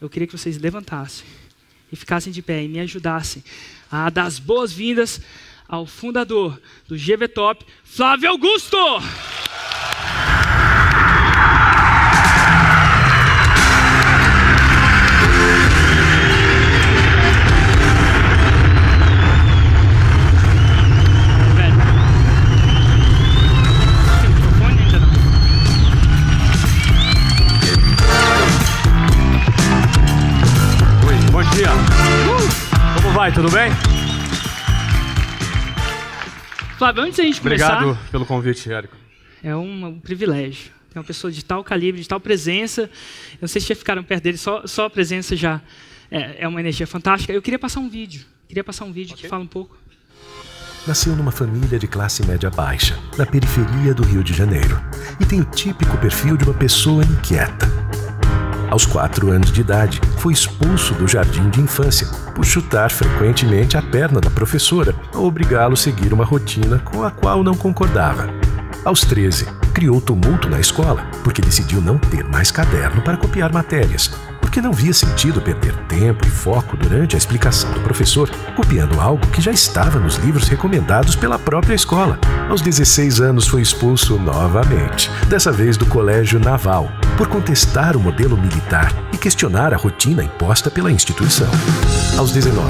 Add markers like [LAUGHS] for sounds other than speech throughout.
eu queria que vocês levantassem e ficassem de pé e me ajudassem a dar as boas-vindas ao fundador do GV Top, Flávio Augusto! Tudo bem? Flávio, antes da gente Obrigado começar... Obrigado pelo convite, Érico. É um, um privilégio. É uma pessoa de tal calibre, de tal presença. Eu não sei se já ficaram perto dele, só, só a presença já é, é, uma energia fantástica. Eu queria passar um vídeo. Queria passar um vídeo okay. que fala um pouco. Nasceu numa família de classe média baixa, na periferia do Rio de Janeiro, e tem o típico perfil de uma pessoa inquieta aos quatro anos de idade, foi expulso do jardim de infância por chutar frequentemente a perna da professora ao obrigá-lo a seguir uma rotina com a qual não concordava. Aos 13, criou tumulto na escola porque decidiu não ter mais caderno para copiar matérias, porque não via sentido perder tempo e foco durante a explicação do professor, copiando algo que já estava nos livros recomendados pela própria escola. Aos 16 anos foi expulso novamente, dessa vez do Colégio Naval, por contestar o modelo militar e questionar a rotina imposta pela instituição. Aos 19,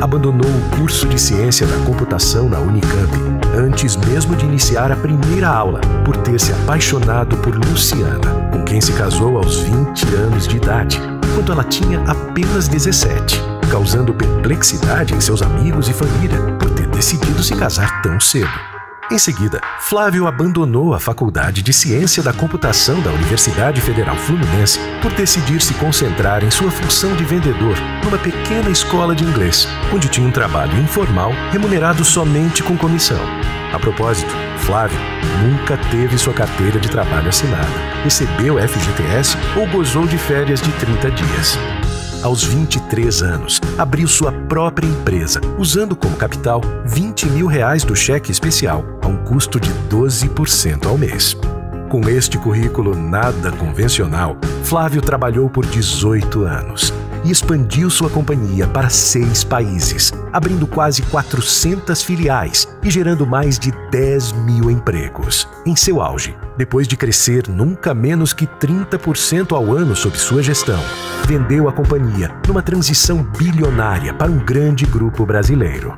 abandonou o curso de ciência da computação na Unicamp, antes mesmo de iniciar a primeira aula, por ter se apaixonado por Luciana, com quem se casou aos 20 anos de idade, quando ela tinha apenas 17, causando perplexidade em seus amigos e família por ter decidido se casar tão cedo. Em seguida, Flávio abandonou a Faculdade de Ciência da Computação da Universidade Federal Fluminense por decidir se concentrar em sua função de vendedor numa pequena escola de inglês, onde tinha um trabalho informal remunerado somente com comissão. A propósito, Flávio nunca teve sua carteira de trabalho assinada, recebeu FGTS ou gozou de férias de 30 dias aos 23 anos, abriu sua própria empresa, usando como capital 20 mil reais do cheque especial, a um custo de 12% ao mês. Com este currículo nada convencional, Flávio trabalhou por 18 anos e expandiu sua companhia para seis países, abrindo quase 400 filiais e gerando mais de 10 mil empregos. Em seu auge, depois de crescer nunca menos que 30% ao ano sob sua gestão, vendeu a companhia numa transição bilionária para um grande grupo brasileiro.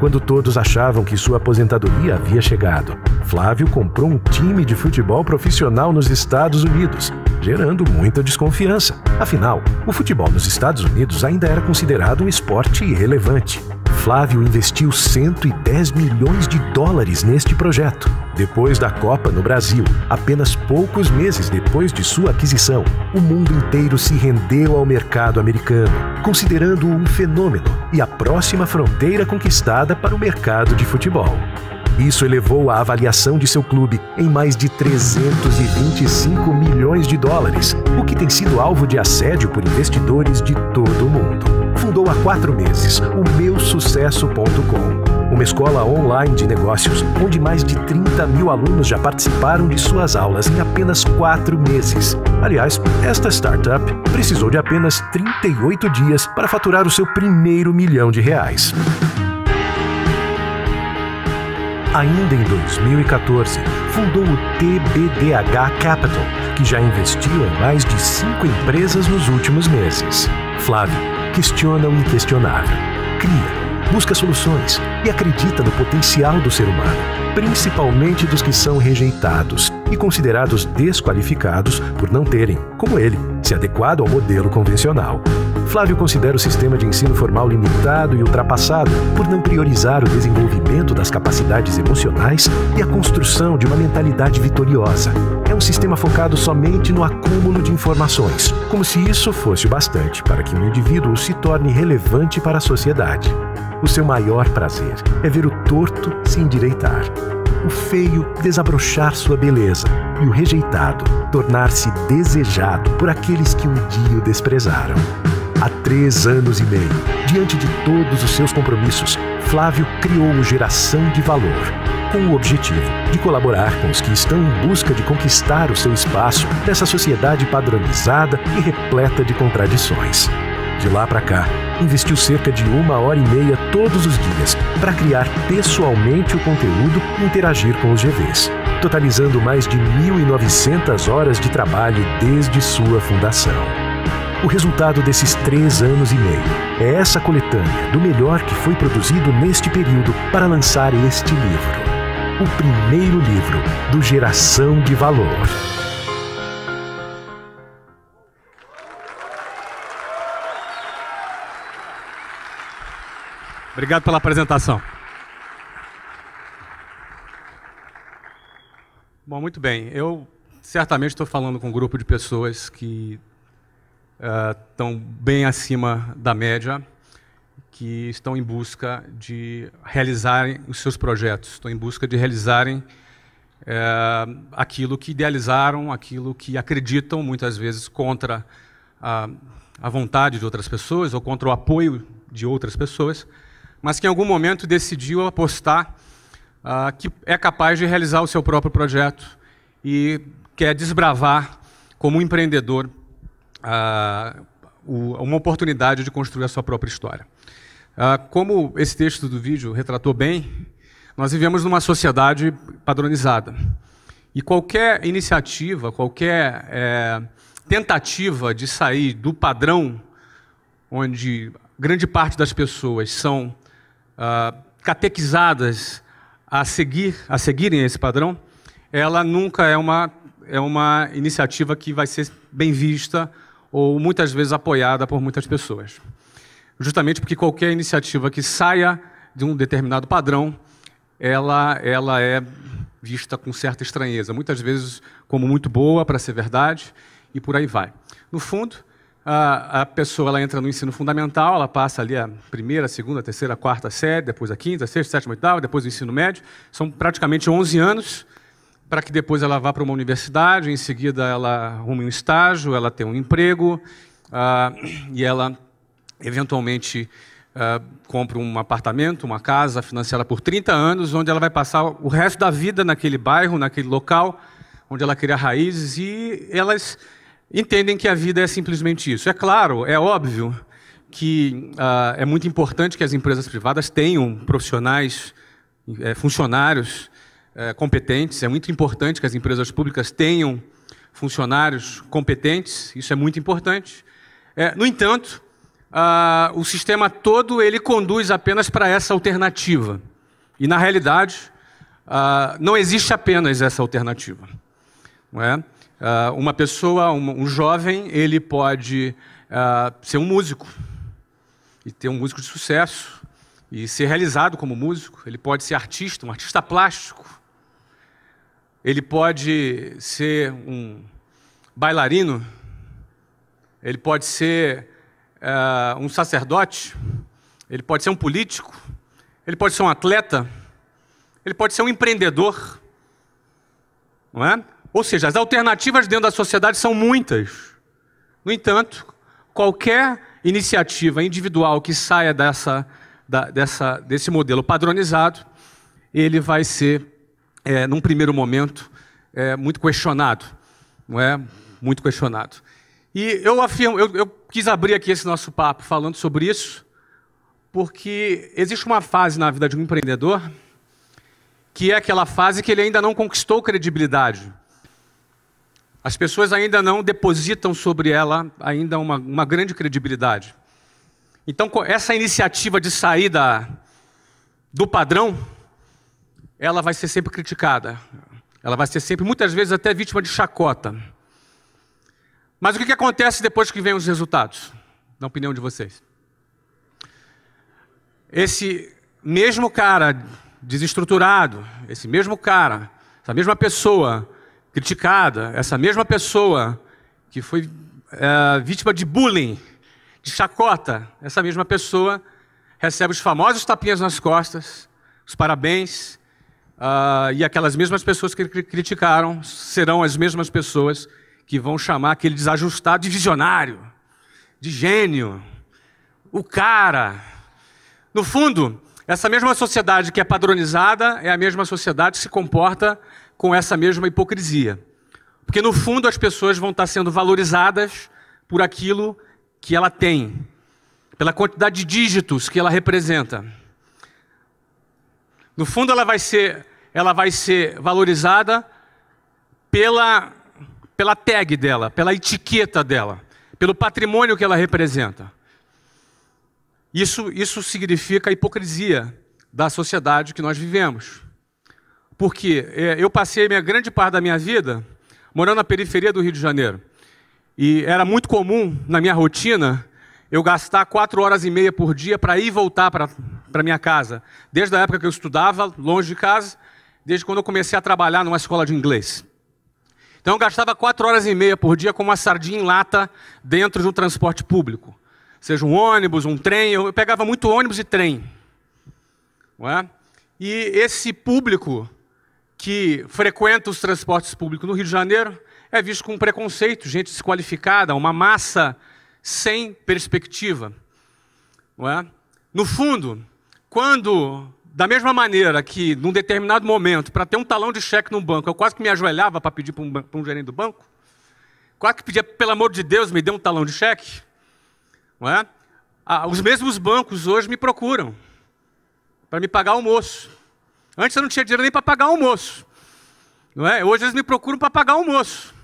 Quando todos achavam que sua aposentadoria havia chegado, Flávio comprou um time de futebol profissional nos Estados Unidos, gerando muita desconfiança. Afinal, o futebol nos Estados Unidos ainda era considerado um esporte irrelevante. Flávio investiu 110 milhões de dólares neste projeto. Depois da Copa no Brasil, apenas poucos meses depois de sua aquisição, o mundo inteiro se rendeu ao mercado americano, considerando-o um fenômeno e a próxima fronteira conquistada para o mercado de futebol. Isso elevou a avaliação de seu clube em mais de 325 milhões de dólares, o que tem sido alvo de assédio por investidores de todo o mundo. Fundou há quatro meses o meusucesso.com, uma escola online de negócios onde mais de 30 mil alunos já participaram de suas aulas em apenas quatro meses. Aliás, esta startup precisou de apenas 38 dias para faturar o seu primeiro milhão de reais. Ainda em 2014, fundou o TBDH Capital, que já investiu em mais de cinco empresas nos últimos meses. Flávio questiona o inquestionável, cria, busca soluções e acredita no potencial do ser humano, principalmente dos que são rejeitados e considerados desqualificados por não terem, como ele, se adequado ao modelo convencional. Flávio considera o sistema de ensino formal limitado e ultrapassado por não priorizar o desenvolvimento das capacidades emocionais e a construção de uma mentalidade vitoriosa. É um sistema focado somente no acúmulo de informações, como se isso fosse o bastante para que um indivíduo se torne relevante para a sociedade. O seu maior prazer é ver o torto se endireitar, o feio desabrochar sua beleza e o rejeitado tornar-se desejado por aqueles que um dia o desprezaram. Há três anos e meio, diante de todos os seus compromissos, Flávio criou o Geração de Valor, com o objetivo de colaborar com os que estão em busca de conquistar o seu espaço nessa sociedade padronizada e repleta de contradições. De lá para cá, investiu cerca de uma hora e meia todos os dias para criar pessoalmente o conteúdo e interagir com os GVs, totalizando mais de 1.900 horas de trabalho desde sua fundação. O resultado desses três anos e meio é essa coletânea do melhor que foi produzido neste período para lançar este livro. O primeiro livro do Geração de Valor. Obrigado pela apresentação. Bom, muito bem. Eu certamente estou falando com um grupo de pessoas que estão bem acima da média, que estão em busca de realizarem os seus projetos, estão em busca de realizarem uh, aquilo que idealizaram, aquilo que acreditam, muitas vezes contra a, a vontade de outras pessoas ou contra o apoio de outras pessoas mas que em algum momento decidiu apostar uh, que é capaz de realizar o seu próprio projeto e quer desbravar, como empreendedor, o, uma oportunidade de construir a sua própria história. Uh, como esse texto do vídeo retratou bem, nós vivemos numa sociedade padronizada. E qualquer iniciativa, qualquer é, tentativa de sair do padrão onde grande parte das pessoas são uh, catequizadas a seguir, a seguirem esse padrão, ela nunca é uma é uma iniciativa que vai ser bem vista ou muitas vezes apoiada por muitas pessoas. Justamente porque qualquer iniciativa que saia de um determinado padrão, ela ela é vista com certa estranheza, muitas vezes como muito boa para ser verdade e por aí vai. No fundo, a, a pessoa ela entra no ensino fundamental, ela passa ali a primeira, segunda, terceira, quarta série, depois a quinta, sexta, sétima, oitava, depois o ensino médio. São praticamente 11 anos para que depois ela vá para uma universidade, em seguida ela arrume um estágio, ela tenha um emprego uh, e ela eventualmente uh, compra um apartamento, uma casa financiada por 30 anos, onde ela vai passar o resto da vida naquele bairro, naquele local, onde ela cria raízes e elas entendem que a vida é simplesmente isso. É claro, é óbvio que uh, é muito importante que as empresas privadas tenham profissionais, é, funcionários é, competentes. É muito importante que as empresas públicas tenham funcionários competentes. Isso é muito importante. É, no entanto, o sistema todo ele conduz apenas para essa alternativa. E na realidade, não existe apenas essa alternativa. É? Uma pessoa, um, um, jovem, ele pode ser um músico e ter um músico de sucesso e ser realizado como músico. Ele pode ser artista, um artista plástico. Ele pode ser um bailarino. Ele pode ser uh, um sacerdote. Ele pode ser um político. Ele pode ser um atleta. Ele pode ser um empreendedor. Não é? Ou seja, as alternativas dentro da sociedade são muitas. No entanto, qualquer iniciativa individual que saia dessa, da, dessa, desse modelo padronizado, ele vai ser, é, num primeiro momento, é, muito questionado. Não é? Muito questionado. E eu afirmo, eu, eu quis abrir aqui esse nosso papo falando sobre isso, porque existe uma fase na vida de um empreendedor que é aquela fase que ele ainda não conquistou credibilidade. As pessoas ainda não depositam sobre ela ainda uma, uma grande credibilidade. Então, essa iniciativa de saída do padrão, ela vai ser sempre criticada. Ela vai ser sempre, muitas vezes, até vítima de chacota. Mas o que, que acontece depois que vem os resultados? Na opinião de vocês. Esse mesmo cara desestruturado, esse mesmo cara, essa mesma pessoa criticada, essa mesma pessoa que foi é, vítima de bullying, de chacota, essa mesma pessoa recebe os famosos tapinhas nas costas, os parabéns, uh, e aquelas mesmas pessoas que criticaram serão as mesmas pessoas que vão chamar aquele desajustado de visionário, de gênio, o cara. No fundo, Essa mesma sociedade que é padronizada é a mesma sociedade que se comporta com essa mesma hipocrisia. Porque no fundo as pessoas vão estar sendo valorizadas por aquilo que ela tem, pela quantidade de dígitos que ela representa. No fundo ela vai ser, ela vai ser valorizada pela pela tag dela, pela etiqueta dela, pelo patrimônio que ela representa. Isso, isso significa a hipocrisia da sociedade que nós vivemos. Porque é, eu passei minha grande parte da minha vida morando na periferia do Rio de Janeiro. E era muito comum na minha rotina eu gastar quatro horas e meia por dia para ir e voltar para minha casa. Desde a época que eu estudava, longe de casa, desde quando eu comecei a trabalhar numa escola de inglês. Então eu gastava quatro horas e meia por dia com uma sardinha em lata dentro de um transporte público. Seja um ônibus, um trem, eu pegava muito ônibus e trem. É? E esse público que frequenta os transportes públicos no Rio de Janeiro é visto com preconceito, gente desqualificada, uma massa sem perspectiva. É? No fundo, quando da mesma maneira que, num determinado momento, para ter um talão de cheque no banco, eu quase que me ajoelhava para pedir para um, um, gerente do banco, quase que pedia, pelo amor de Deus, me dê um talão de cheque. Não é? Ah, os mesmos bancos hoje me procuram para me pagar almoço. Antes eu não tinha dinheiro nem para pagar almoço. Não é? Hoje eles me procuram para pagar almoço.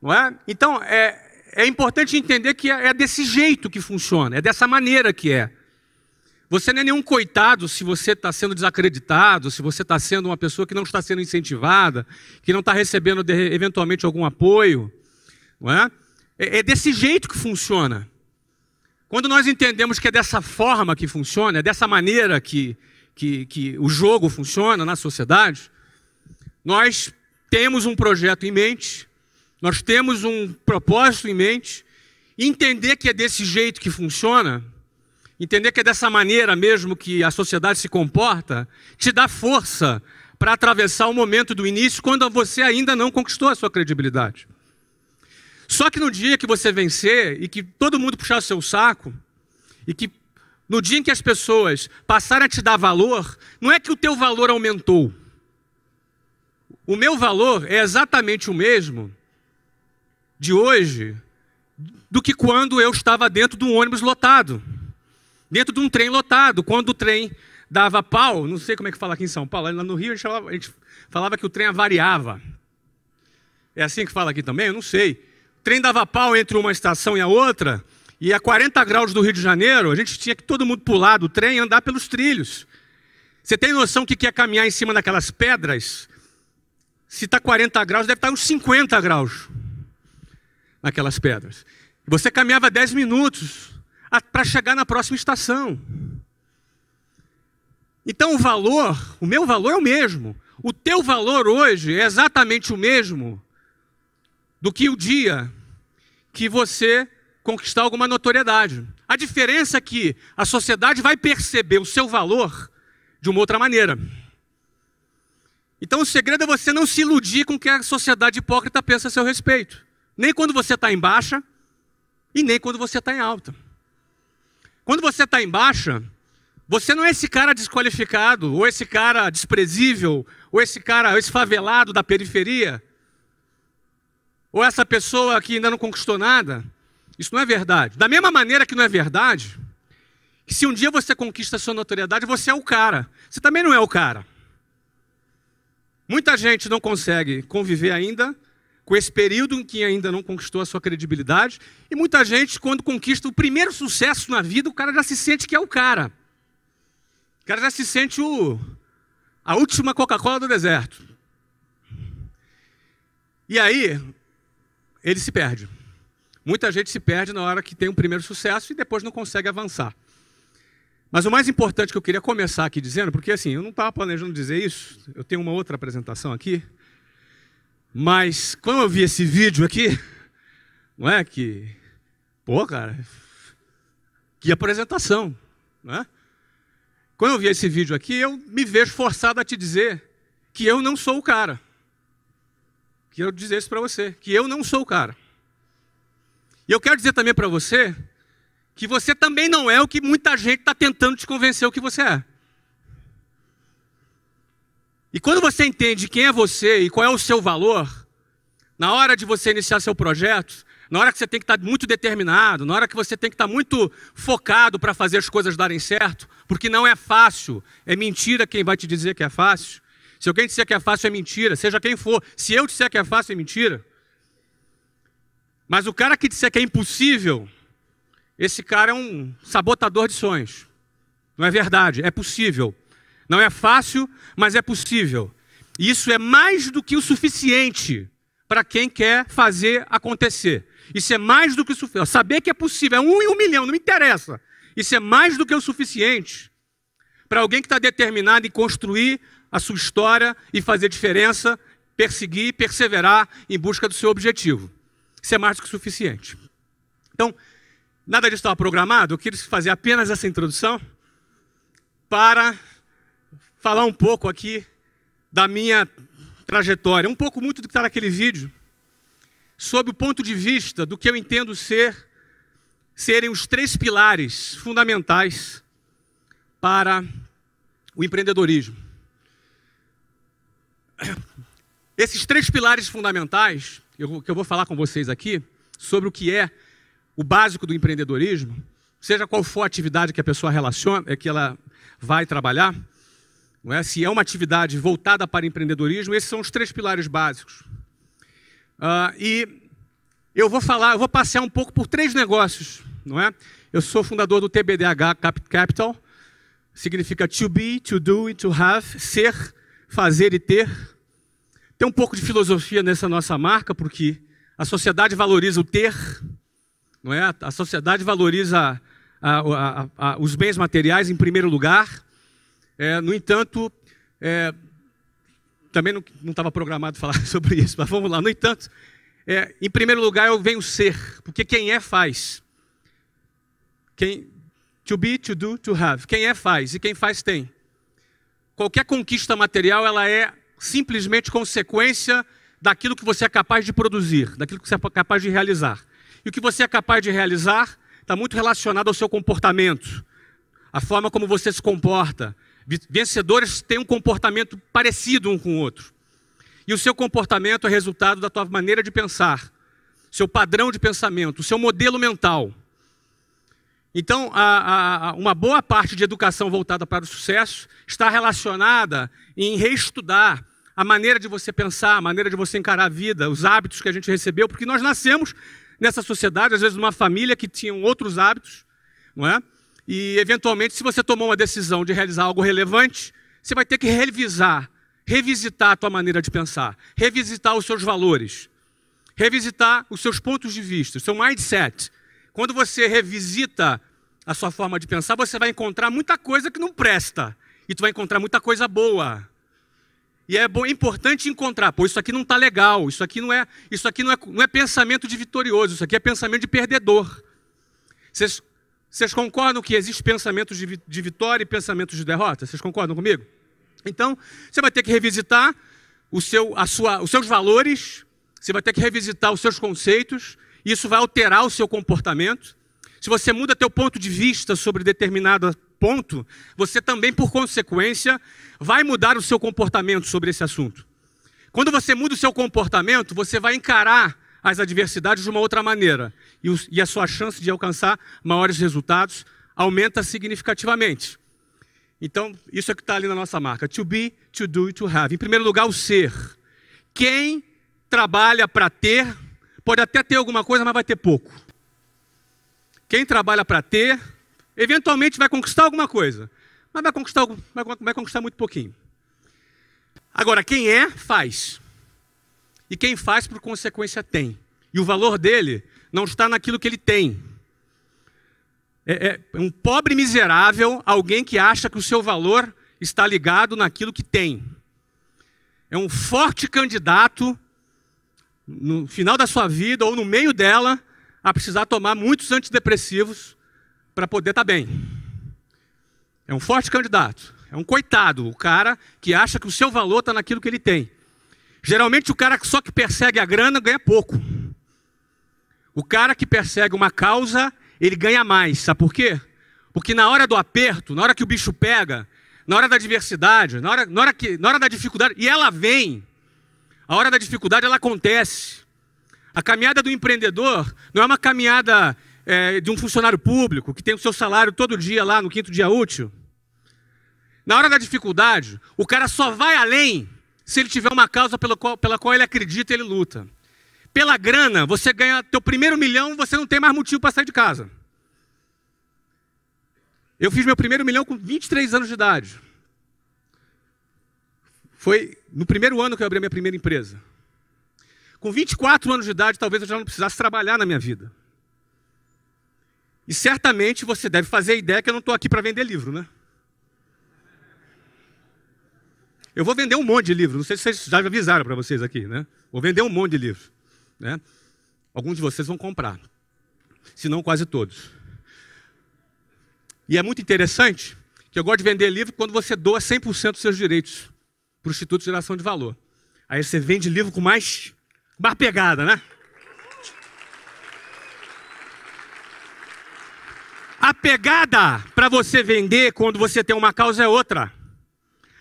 Não é? Então, é, é importante entender que é, é desse jeito que funciona, é dessa maneira que é. Você não é nenhum coitado se você está sendo desacreditado, se você está sendo uma pessoa que não está sendo incentivada, que não está recebendo de, eventualmente algum apoio. Não é? é? É desse jeito que funciona. Quando nós entendemos que é dessa forma que funciona, é dessa maneira que, que, que o jogo funciona na sociedade, nós temos um projeto em mente, nós temos um propósito em mente, entender que é desse jeito que funciona entender que é dessa maneira mesmo que a sociedade se comporta, te dá força para atravessar o momento do início quando você ainda não conquistou a sua credibilidade. Só que no dia que você vencer e que todo mundo puxar o seu saco, e que no dia em que as pessoas passarem a te dar valor, não é que o teu valor aumentou. O meu valor é exatamente o mesmo de hoje do que quando eu estava dentro de um ônibus lotado dentro de um trem lotado. Quando o trem dava pau, não sei como é que fala aqui em São Paulo, lá no Rio a gente falava, a gente falava que o trem avariava. É assim que fala aqui também? Eu não sei. O trem dava pau entre uma estação e a outra, e a 40 graus do Rio de Janeiro, a gente tinha que todo mundo pular do trem e andar pelos trilhos. Você tem noção que quer caminhar em cima daquelas pedras? Se está 40 graus, deve estar tá uns 50 graus naquelas pedras. Você caminhava 10 minutos para chegar na próxima estação. Então o valor, o meu valor é o mesmo. O teu valor hoje é exatamente o mesmo do que o dia que você conquistar alguma notoriedade. A diferença é que a sociedade vai perceber o seu valor de uma outra maneira. Então o segredo é você não se iludir com o que a sociedade hipócrita pensa a seu respeito. Nem quando você está em baixa e nem quando você está em alta. Quando você está em baixa, você não é esse cara desqualificado, ou esse cara desprezível, ou esse cara, esse favelado da periferia, ou essa pessoa que ainda não conquistou nada. Isso não é verdade. Da mesma maneira que não é verdade, que se um dia você conquista a sua notoriedade, você é o cara. Você também não é o cara. Muita gente não consegue conviver ainda com esse período em que ainda não conquistou a sua credibilidade. E muita gente, quando conquista o primeiro sucesso na vida, o cara já se sente que é o cara. O cara já se sente o, a última Coca-Cola do deserto. E aí, ele se perde. Muita gente se perde na hora que tem um primeiro sucesso e depois não consegue avançar. Mas o mais importante que eu queria começar aqui dizendo, porque assim, eu não estava planejando dizer isso, eu tenho uma outra apresentação aqui, mas quando eu vi esse vídeo aqui, não é que, pô, cara, que apresentação, não é? Quando eu vi esse vídeo aqui, eu me vejo forçado a te dizer que eu não sou o cara. Que eu dizer isso para você, que eu não sou o cara. E eu quero dizer também para você que você também não é o que muita gente está tentando te convencer o que você é. E quando você entende quem é você e qual é o seu valor, na hora de você iniciar seu projeto, na hora que você tem que estar muito determinado, na hora que você tem que estar muito focado para fazer as coisas darem certo, porque não é fácil, é mentira quem vai te dizer que é fácil. Se alguém disser que é fácil, é mentira, seja quem for. Se eu disser que é fácil, é mentira. Mas o cara que disser que é impossível, esse cara é um sabotador de sonhos. Não é verdade, é possível. Não é fácil, mas é possível. Isso é mais do que o suficiente para quem quer fazer acontecer. Isso é mais do que o suficiente. Saber que é possível, é um em um milhão, não me interessa. Isso é mais do que o suficiente para alguém que está determinado em construir a sua história e fazer diferença, perseguir, perseverar em busca do seu objetivo. Isso é mais do que o suficiente. Então, nada disso estava programado, eu queria fazer apenas essa introdução para falar um pouco aqui da minha trajetória, um pouco muito do que está naquele vídeo, sob o ponto de vista do que eu entendo ser serem os três pilares fundamentais para o empreendedorismo. Esses três pilares fundamentais, que eu vou falar com vocês aqui, sobre o que é o básico do empreendedorismo, seja qual for a atividade que a pessoa relaciona, que ela vai trabalhar, não é? se é uma atividade voltada para empreendedorismo, esses são os três pilares básicos. Uh, e eu vou falar, eu vou passear um pouco por três negócios, não é? Eu sou fundador do TBDH Capital, significa to be, to do e to have, ser, fazer e ter. Tem um pouco de filosofia nessa nossa marca, porque a sociedade valoriza o ter, não é? A sociedade valoriza a, a, a, os bens materiais em primeiro lugar. É, no entanto, é, também não estava programado [LAUGHS] falar sobre isso, mas vamos lá. No entanto, é, em primeiro lugar eu venho ser, porque quem é faz. Quem, to be, to do, to have. Quem é faz e quem faz tem. Qualquer conquista material ela é simplesmente consequência daquilo que você é capaz de produzir, daquilo que você é capaz de realizar. E o que você é capaz de realizar está muito relacionado ao seu comportamento, a forma como você se comporta, Vencedores têm um comportamento parecido um com o outro. E o seu comportamento é resultado da tua maneira de pensar, seu padrão de pensamento, seu modelo mental. Então, a, a, uma boa parte de educação voltada para o sucesso está relacionada em reestudar a maneira de você pensar, a maneira de você encarar a vida, os hábitos que a gente recebeu, porque nós nascemos nessa sociedade, às vezes numa família que tinha outros hábitos, não é? E, eventualmente, se você tomou uma decisão de realizar algo relevante, você vai ter que revisar, revisitar a tua maneira de pensar, revisitar os seus valores, revisitar os seus pontos de vista, o seu mindset. Quando você revisita a sua forma de pensar, você vai encontrar muita coisa que não presta. E tu vai encontrar muita coisa boa. E é importante encontrar, pô, isso aqui não está legal, isso aqui não é, isso aqui não é, não é pensamento de vitorioso, isso aqui é pensamento de perdedor. Vocês vocês concordam que existe pensamentos de, de vitória e pensamentos de derrota? Vocês concordam comigo? Então, você vai ter que revisitar o seu, a sua, os seus valores, você vai ter que revisitar os seus conceitos, e isso vai alterar o seu comportamento. Se você muda teu ponto de vista sobre determinado ponto, você também, por consequência, vai mudar o seu comportamento sobre esse assunto. Quando você muda o seu comportamento, você vai encarar as adversidades de uma outra maneira. E, e a sua chance de alcançar maiores resultados aumenta significativamente. Então, isso é que está ali na nossa marca: to be, to do e to have. Em primeiro lugar, o ser. Quem trabalha para ter, pode até ter alguma coisa, mas vai ter pouco. Quem trabalha para ter, eventualmente vai conquistar alguma coisa, mas vai conquistar, vai, vai conquistar muito pouquinho. Agora, quem é, faz. E quem faz, por consequência, tem. E o valor dele não está naquilo que ele tem. É, é um pobre miserável, alguém que acha que o seu valor está ligado naquilo que tem. É um forte candidato, no final da sua vida ou no meio dela, a precisar tomar muitos antidepressivos para poder estar tá bem. É um forte candidato. É um coitado, o cara que acha que o seu valor está naquilo que ele tem. Geralmente o cara só que persegue a grana ganha pouco. O cara que persegue uma causa, ele ganha mais. Sabe por quê? Porque na hora do aperto, na hora que o bicho pega, na hora da adversidade, na hora, na hora, que, na hora da dificuldade, e ela vem, a hora da dificuldade ela acontece. A caminhada do empreendedor não é uma caminhada é, de um funcionário público que tem o seu salário todo dia lá no quinto dia útil. Na hora da dificuldade, o cara só vai além se ele tiver uma causa pela qual, pela qual ele acredita ele luta. Pela grana, você ganha teu primeiro milhão, você não tem mais motivo para sair de casa. Eu fiz meu primeiro milhão com 23 anos de idade. Foi no primeiro ano que eu abri a minha primeira empresa. Com 24 anos de idade, talvez eu já não precisasse trabalhar na minha vida. E certamente você deve fazer a ideia que eu não estou aqui para vender livro, né? Eu vou vender um monte de livro. Não sei se vocês já avisaram para vocês aqui, né? Vou vender um monte de livro. Né? Alguns de vocês vão comprar. Se não, quase todos. E é muito interessante que eu gosto de vender livro quando você doa 100% dos seus direitos para o Instituto de Geração de Valor. Aí você vende livro com mais, mais pegada, né? A pegada para você vender quando você tem uma causa é outra.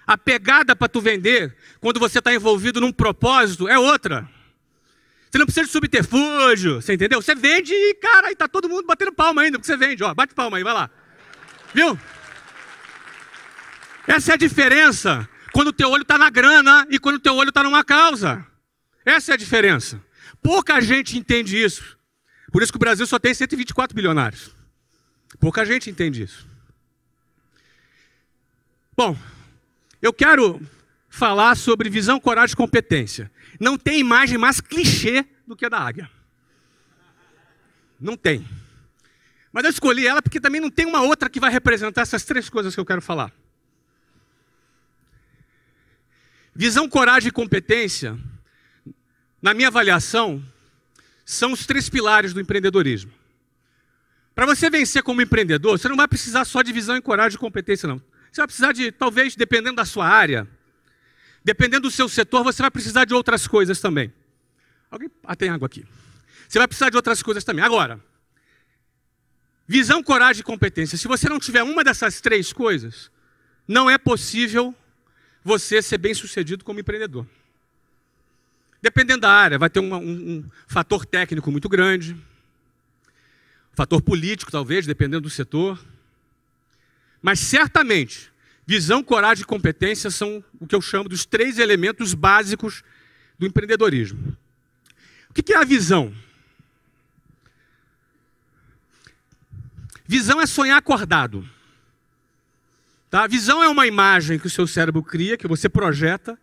A pegada para tu vender quando você está envolvido num propósito é outra. Você não precisa de subterfúgio, você entendeu? Você vende e, cara, e tá todo mundo batendo palma ainda, porque você vende, ó, bate palma aí, vai lá. Viu? Essa é a diferença quando o teu olho está na grana e quando o teu olho está numa causa. Essa é a diferença. Pouca gente entende isso. Por isso que o Brasil só tem 124 bilionários. Pouca gente entende isso. Bom, eu quero falar sobre visão, coragem e competência. Não tem imagem mais clichê do que a da águia. Não tem. Mas eu escolhi ela porque também não tem uma outra que vai representar essas três coisas que eu quero falar. Visão, coragem e competência, na minha avaliação, são os três pilares do empreendedorismo. Para você vencer como empreendedor, você não vai precisar só de visão, coragem e competência, não. Você vai precisar de, talvez, dependendo da sua área, dependendo do seu setor, você vai precisar de outras coisas também. Alguém. Ah, tem água aqui. Você vai precisar de outras coisas também. Agora, Visão, coragem e competência. Se você não tiver uma dessas três coisas, não é possível você ser bem sucedido como empreendedor. Dependendo da área, vai ter um, um, um fator técnico muito grande, fator político, talvez, dependendo do setor. Mas certamente, visão, coragem e competência são o que eu chamo dos três elementos básicos do empreendedorismo. O que é a visão? Visão é sonhar acordado. Tá? Visão é uma imagem que o seu cérebro cria, que você projeta,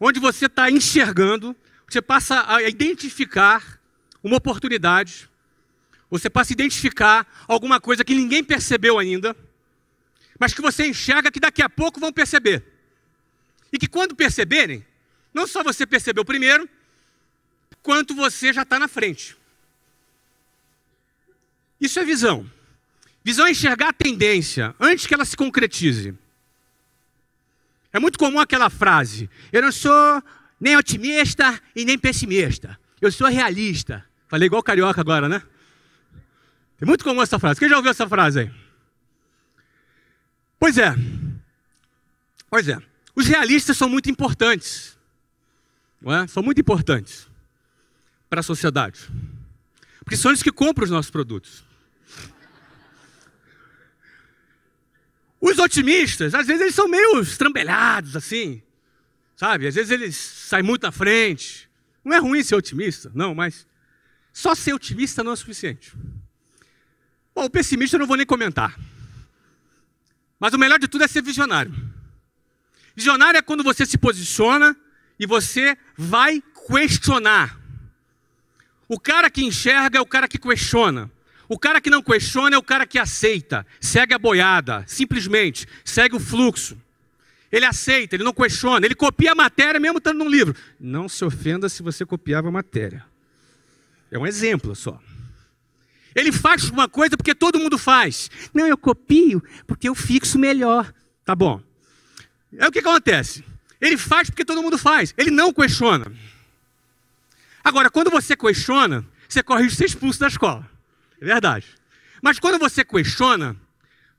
onde você está enxergando, você passa a identificar uma oportunidade, você passa a identificar alguma coisa que ninguém percebeu ainda, mas que você enxerga que daqui a pouco vão perceber. E que quando perceberem, não só você percebeu primeiro, quanto você já está na frente. Isso é visão. Visão é enxergar a tendência antes que ela se concretize. É muito comum aquela frase: eu não sou nem otimista e nem pessimista. Eu sou realista. Falei igual carioca agora, né? É muito comum essa frase. Quem já ouviu essa frase aí? Pois é. Pois é. Os realistas são muito importantes. Não é? São muito importantes para a sociedade. Porque são eles que compram os nossos produtos. Os otimistas, às vezes eles são meio estrambelhados assim, sabe? Às vezes eles saem muito à frente. Não é ruim ser otimista, não, mas só ser otimista não é suficiente. Bom, o pessimista eu não vou nem comentar. Mas o melhor de tudo é ser visionário. Visionário é quando você se posiciona e você vai questionar. O cara que enxerga é o cara que questiona. O cara que não questiona é o cara que aceita, segue a boiada, simplesmente, segue o fluxo. Ele aceita, ele não questiona, ele copia a matéria mesmo estando num livro. Não se ofenda se você copiava a matéria. É um exemplo só. Ele faz uma coisa porque todo mundo faz. Não, eu copio porque eu fixo melhor. Tá bom. É o que acontece. Ele faz porque todo mundo faz. Ele não questiona. Agora, quando você questiona, você corre de ser expulso da escola. É verdade. Mas quando você questiona,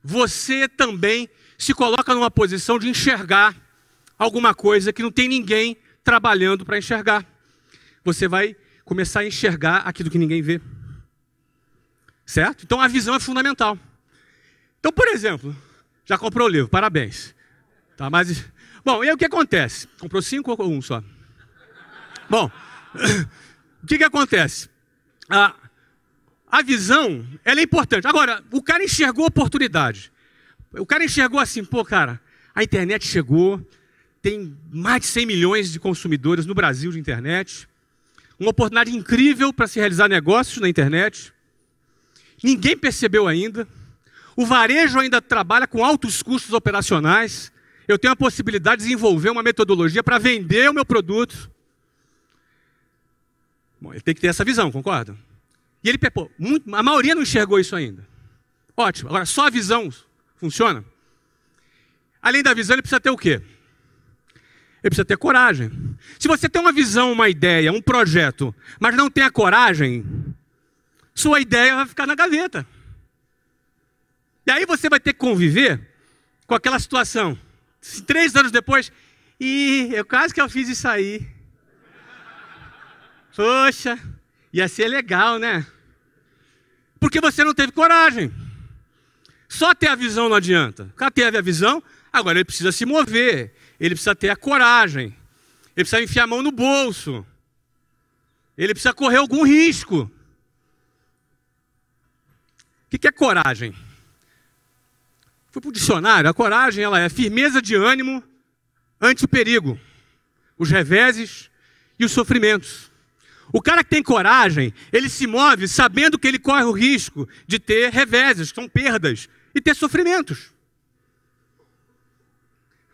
você também se coloca numa posição de enxergar alguma coisa que não tem ninguém trabalhando para enxergar. Você vai começar a enxergar aquilo que ninguém vê. Certo? Então a visão é fundamental. Então, por exemplo, já comprou o livro, parabéns. Tá, mas. Bom, e aí o que acontece? Comprou cinco ou um só? Bom, [LAUGHS] o que, que acontece? A, a visão, ela é importante. Agora, o cara enxergou oportunidade. O cara enxergou assim, pô, cara, a internet chegou, tem mais de 100 milhões de consumidores no Brasil de internet, uma oportunidade incrível para se realizar negócios na internet. Ninguém percebeu ainda. O varejo ainda trabalha com altos custos operacionais. Eu tenho a possibilidade de desenvolver uma metodologia para vender o meu produto. Bom, ele tem que ter essa visão, concorda? E ele, pô, muito, a maioria não enxergou isso ainda. Ótimo. Agora, só a visão funciona? Além da visão, ele precisa ter o quê? Ele precisa ter coragem. Se você tem uma visão, uma ideia, um projeto, mas não tem a coragem, sua ideia vai ficar na gaveta. E aí você vai ter que conviver com aquela situação. Três anos depois, e eu quase que eu fiz isso aí. Poxa, ia ser legal, né? Porque você não teve coragem. Só ter a visão não adianta. O cara teve a visão, agora ele precisa se mover. Ele precisa ter a coragem. Ele precisa enfiar a mão no bolso. Ele precisa correr algum risco. O que é coragem? Fui para o dicionário. A coragem ela é firmeza de ânimo ante o perigo, os reveses e os sofrimentos. O cara que tem coragem, ele se move sabendo que ele corre o risco de ter reveses, que são perdas, e ter sofrimentos.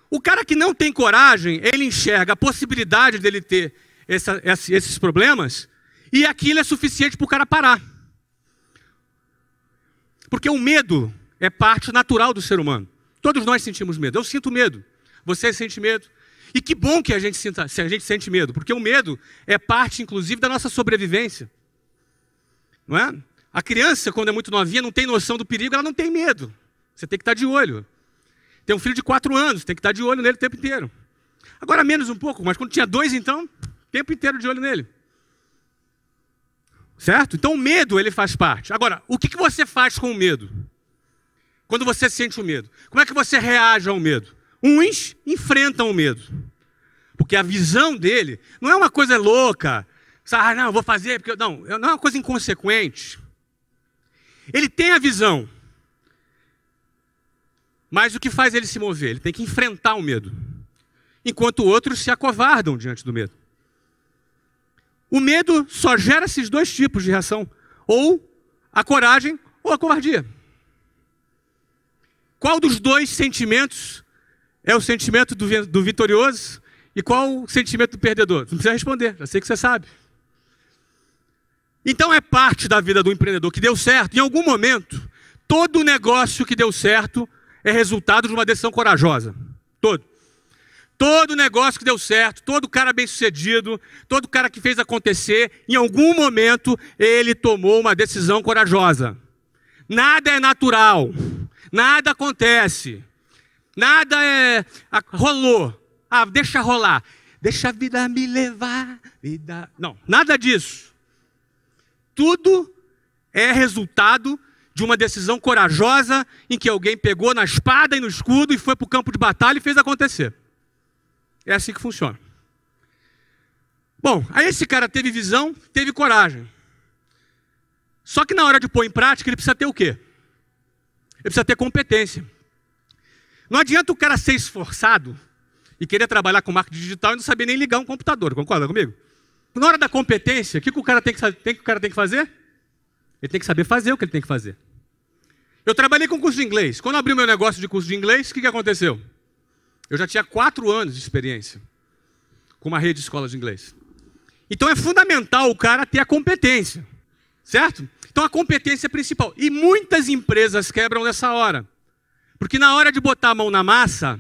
O cara que não tem coragem, ele enxerga a possibilidade dele ter essa, esses problemas, e aquilo é suficiente para o cara parar. Porque o medo é parte natural do ser humano. Todos nós sentimos medo. Eu sinto medo. Você sente medo. E que bom que a gente, sinta, a gente sente medo, porque o medo é parte, inclusive, da nossa sobrevivência. Não é? A criança, quando é muito novinha, não tem noção do perigo, ela não tem medo. Você tem que estar de olho. Tem um filho de quatro anos, tem que estar de olho nele o tempo inteiro. Agora menos um pouco, mas quando tinha dois, então, tempo inteiro de olho nele. Certo? Então o medo, ele faz parte. Agora, o que, que você faz com o medo? Quando você sente o medo. Como é que você reage ao medo? Uns enfrentam o medo. Porque a visão dele não é uma coisa louca. Ah, não, eu vou fazer, porque. Não, não é uma coisa inconsequente. Ele tem a visão. Mas o que faz ele se mover? Ele tem que enfrentar o medo. Enquanto outros se acovardam diante do medo. O medo só gera esses dois tipos de reação: ou a coragem ou a covardia. Qual dos dois sentimentos é o sentimento do, do vitorioso e qual o sentimento do perdedor? Não precisa responder, já sei que você sabe. Então é parte da vida do empreendedor que deu certo. Em algum momento, todo negócio que deu certo é resultado de uma decisão corajosa. Todo. Todo negócio que deu certo, todo cara bem sucedido, todo cara que fez acontecer, em algum momento ele tomou uma decisão corajosa. Nada é natural, nada acontece, nada é. rolou. Ah, deixa rolar. Deixa a vida me levar. Vida... Não, nada disso. Tudo é resultado de uma decisão corajosa em que alguém pegou na espada e no escudo e foi para o campo de batalha e fez acontecer. É assim que funciona. Bom, aí esse cara teve visão, teve coragem. Só que na hora de pôr em prática, ele precisa ter o quê? Ele precisa ter competência. Não adianta o cara ser esforçado e querer trabalhar com marketing digital e não saber nem ligar um computador, concorda comigo? Na hora da competência, o que, o, cara tem que, tem, o cara tem que fazer? Ele tem que saber fazer o que ele tem que fazer. Eu trabalhei com curso de inglês. Quando abri meu negócio de curso de inglês, o que, que aconteceu? Eu já tinha quatro anos de experiência com uma rede de escolas de inglês. Então é fundamental o cara ter a competência, certo? Então a competência é principal. E muitas empresas quebram nessa hora. Porque na hora de botar a mão na massa,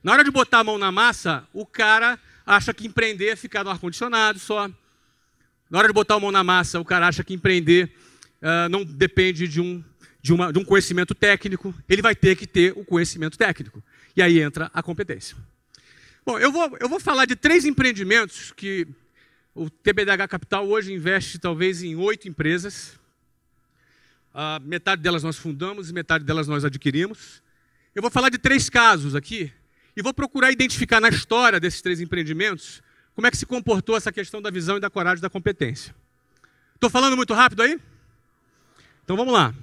na hora de botar a mão na massa, o cara acha que empreender é ficar no ar-condicionado só. Na hora de botar a mão na massa, o cara acha que empreender uh, não depende de um de, uma, de um conhecimento técnico, ele vai ter que ter o conhecimento técnico. E aí entra a competência. Bom, eu vou, eu vou falar de três empreendimentos que o TBDH Capital hoje investe talvez em oito empresas. Uh, metade delas nós fundamos e metade delas nós adquirimos. Eu vou falar de três casos aqui e vou procurar identificar na história desses três empreendimentos como é que se comportou essa questão da visão e da coragem da competência. Estou falando muito rápido aí? Então vamos lá.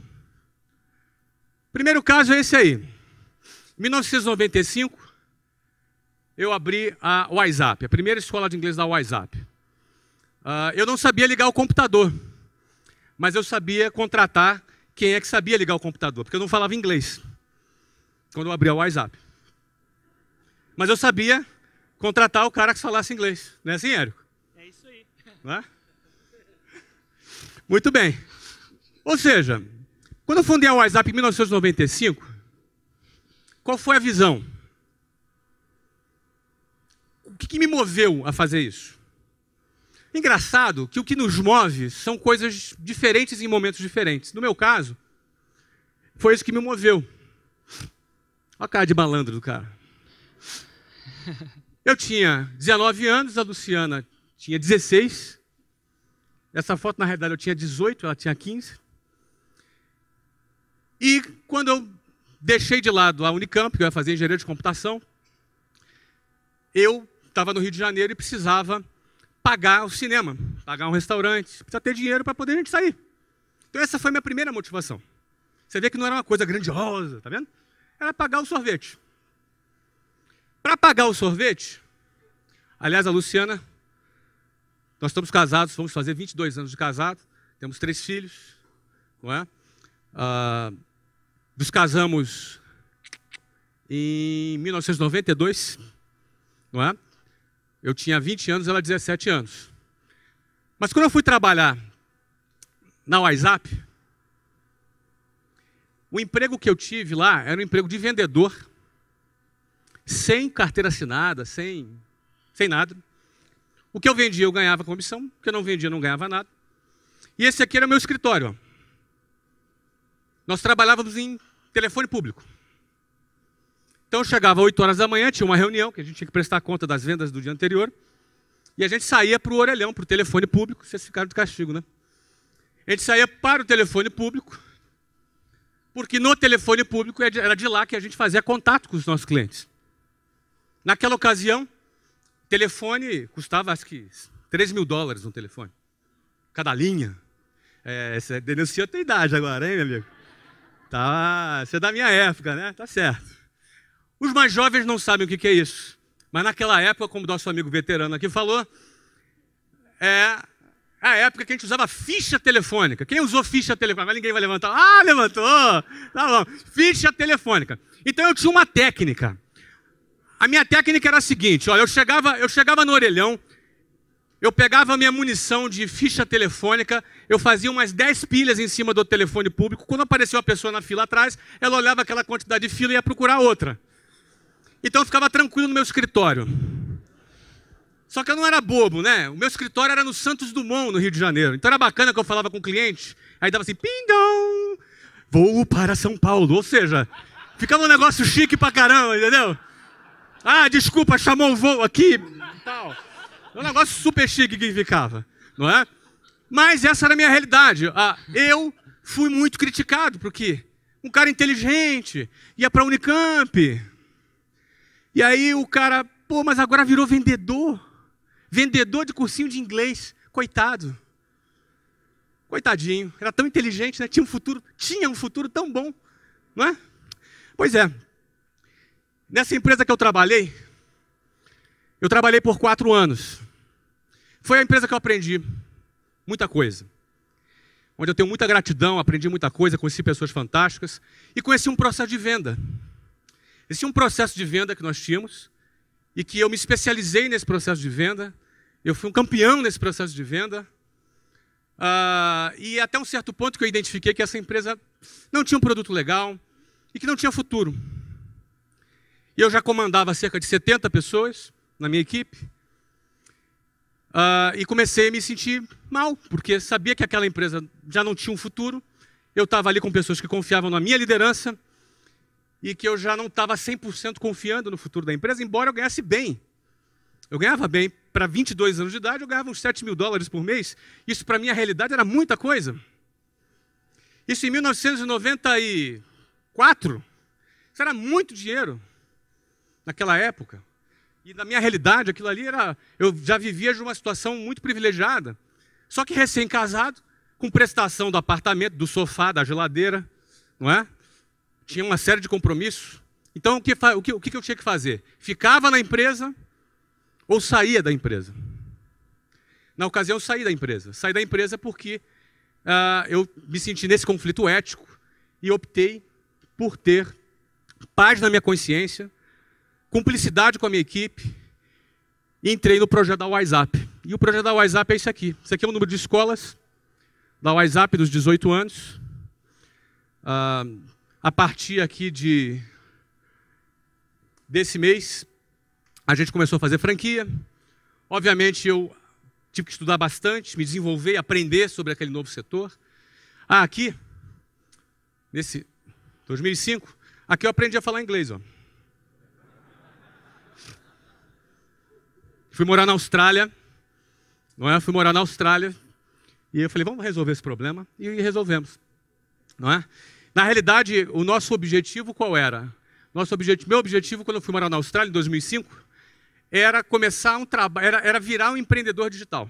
Primeiro caso é esse aí. Em 1995, eu abri a WhatsApp, a primeira escola de inglês da WhatsApp. Uh, eu não sabia ligar o computador, mas eu sabia contratar quem é que sabia ligar o computador, porque eu não falava inglês quando eu abri o WhatsApp. Mas eu sabia contratar o cara que falasse inglês. Não é assim, Érico? É isso aí. É? Muito bem. Ou seja, quando eu fundei a WhatsApp em 1995, qual foi a visão? O que, que me moveu a fazer isso? Engraçado que o que nos move são coisas diferentes em momentos diferentes. No meu caso, foi isso que me moveu. Olha a cara de malandro do cara. Eu tinha 19 anos, a Luciana tinha 16. Essa foto, na realidade, eu tinha 18, ela tinha 15. E quando eu deixei de lado a Unicamp, que eu ia fazer engenharia de computação, eu estava no Rio de Janeiro e precisava pagar o cinema, pagar um restaurante, precisa ter dinheiro para poder a gente sair. Então essa foi a minha primeira motivação. Você vê que não era uma coisa grandiosa, tá vendo? era pagar o sorvete. Para pagar o sorvete, aliás, a Luciana, nós estamos casados, vamos fazer 22 anos de casado, temos três filhos, não é? Ah, nos casamos em 1992, não é? Eu tinha 20 anos, ela 17 anos. Mas quando eu fui trabalhar na WhatsApp, o emprego que eu tive lá era um emprego de vendedor, sem carteira assinada, sem, sem nada. O que eu vendia eu ganhava comissão, o que eu não vendia eu não ganhava nada. E esse aqui era meu escritório. Nós trabalhávamos em telefone público. Então eu chegava às 8 horas da manhã, tinha uma reunião que a gente tinha que prestar conta das vendas do dia anterior. E a gente saía para o orelhão, para o telefone público. Vocês ficaram de castigo, né? A gente saía para o telefone público porque no telefone público era de lá que a gente fazia contato com os nossos clientes. Naquela ocasião, telefone custava acho que 3 mil dólares um telefone. Cada linha. É, você denuncia a tua idade agora, hein, meu amigo? Tá, você é da minha época, né? Tá certo. Os mais jovens não sabem o que é isso. Mas naquela época, como nosso amigo veterano aqui falou, é, a época que a gente usava ficha telefônica. Quem usou ficha telefônica? Mas ninguém vai levantar. Ah, levantou! Tá bom. Ficha telefônica. Então eu tinha uma técnica. A minha técnica era a seguinte: olha, eu chegava, eu chegava no orelhão, eu pegava minha munição de ficha telefônica, eu fazia umas 10 pilhas em cima do telefone público. Quando apareceu uma pessoa na fila atrás, ela olhava aquela quantidade de fila e ia procurar outra. Então eu ficava tranquilo no meu escritório. Só que eu não era bobo, né? O meu escritório era no Santos Dumont, no Rio de Janeiro. Então era bacana que eu falava com o cliente, aí dava assim, pindão, voo para São Paulo. Ou seja, ficava um negócio chique pra caramba, entendeu? Ah, desculpa, chamou o voo aqui, tal. Um negócio super chique que ficava, não é? Mas essa era a minha realidade. Ah, eu fui muito criticado, porque um cara inteligente ia para a Unicamp. E aí o cara, pô, mas agora virou vendedor vendedor de cursinho de inglês, coitado. Coitadinho, era tão inteligente, né? Tinha um futuro, tinha um futuro tão bom, não é? Pois é. Nessa empresa que eu trabalhei, eu trabalhei por quatro anos. Foi a empresa que eu aprendi muita coisa. Onde eu tenho muita gratidão, aprendi muita coisa, conheci pessoas fantásticas e conheci um processo de venda. Existia um processo de venda que nós tínhamos, e que eu me especializei nesse processo de venda. Eu fui um campeão nesse processo de venda. Uh, e até um certo ponto que eu identifiquei que essa empresa não tinha um produto legal e que não tinha futuro. E eu já comandava cerca de 70 pessoas na minha equipe. Uh, e comecei a me sentir mal, porque sabia que aquela empresa já não tinha um futuro eu estava ali com pessoas que confiavam na minha liderança e que eu já não estava 100% confiando no futuro da empresa, embora eu ganhasse bem. Eu ganhava bem. Para 22 anos de idade, eu ganhava uns 7 mil dólares por mês. Isso, para minha realidade, era muita coisa. Isso em 1994. Isso era muito dinheiro naquela época. E na minha realidade, aquilo ali era. Eu já vivia de uma situação muito privilegiada. Só que recém-casado, com prestação do apartamento, do sofá, da geladeira, não é? Tinha uma série de compromissos. Então, o que, o que, o que eu tinha que fazer? Ficava na empresa ou saía da empresa? Na ocasião, eu saí da empresa. Saí da empresa porque uh, eu me senti nesse conflito ético e optei por ter paz na minha consciência, cumplicidade com a minha equipe e entrei no projeto da WhatsApp. E o projeto da WhatsApp é isso aqui. Isso aqui é o número de escolas da WhatsApp dos 18 anos. Ah, a partir aqui de desse mês, a gente começou a fazer franquia. Obviamente, eu tive que estudar bastante, me desenvolver, aprender sobre aquele novo setor. Ah, aqui, nesse 2005, aqui eu aprendi a falar inglês. Ó. Fui morar na Austrália, não é? Fui morar na Austrália, e eu falei, vamos resolver esse problema. E resolvemos. Não é? Na realidade, o nosso objetivo qual era? Nosso objetivo, meu objetivo quando eu fui morar na Austrália em 2005 era começar um trabalho, era, era virar um empreendedor digital.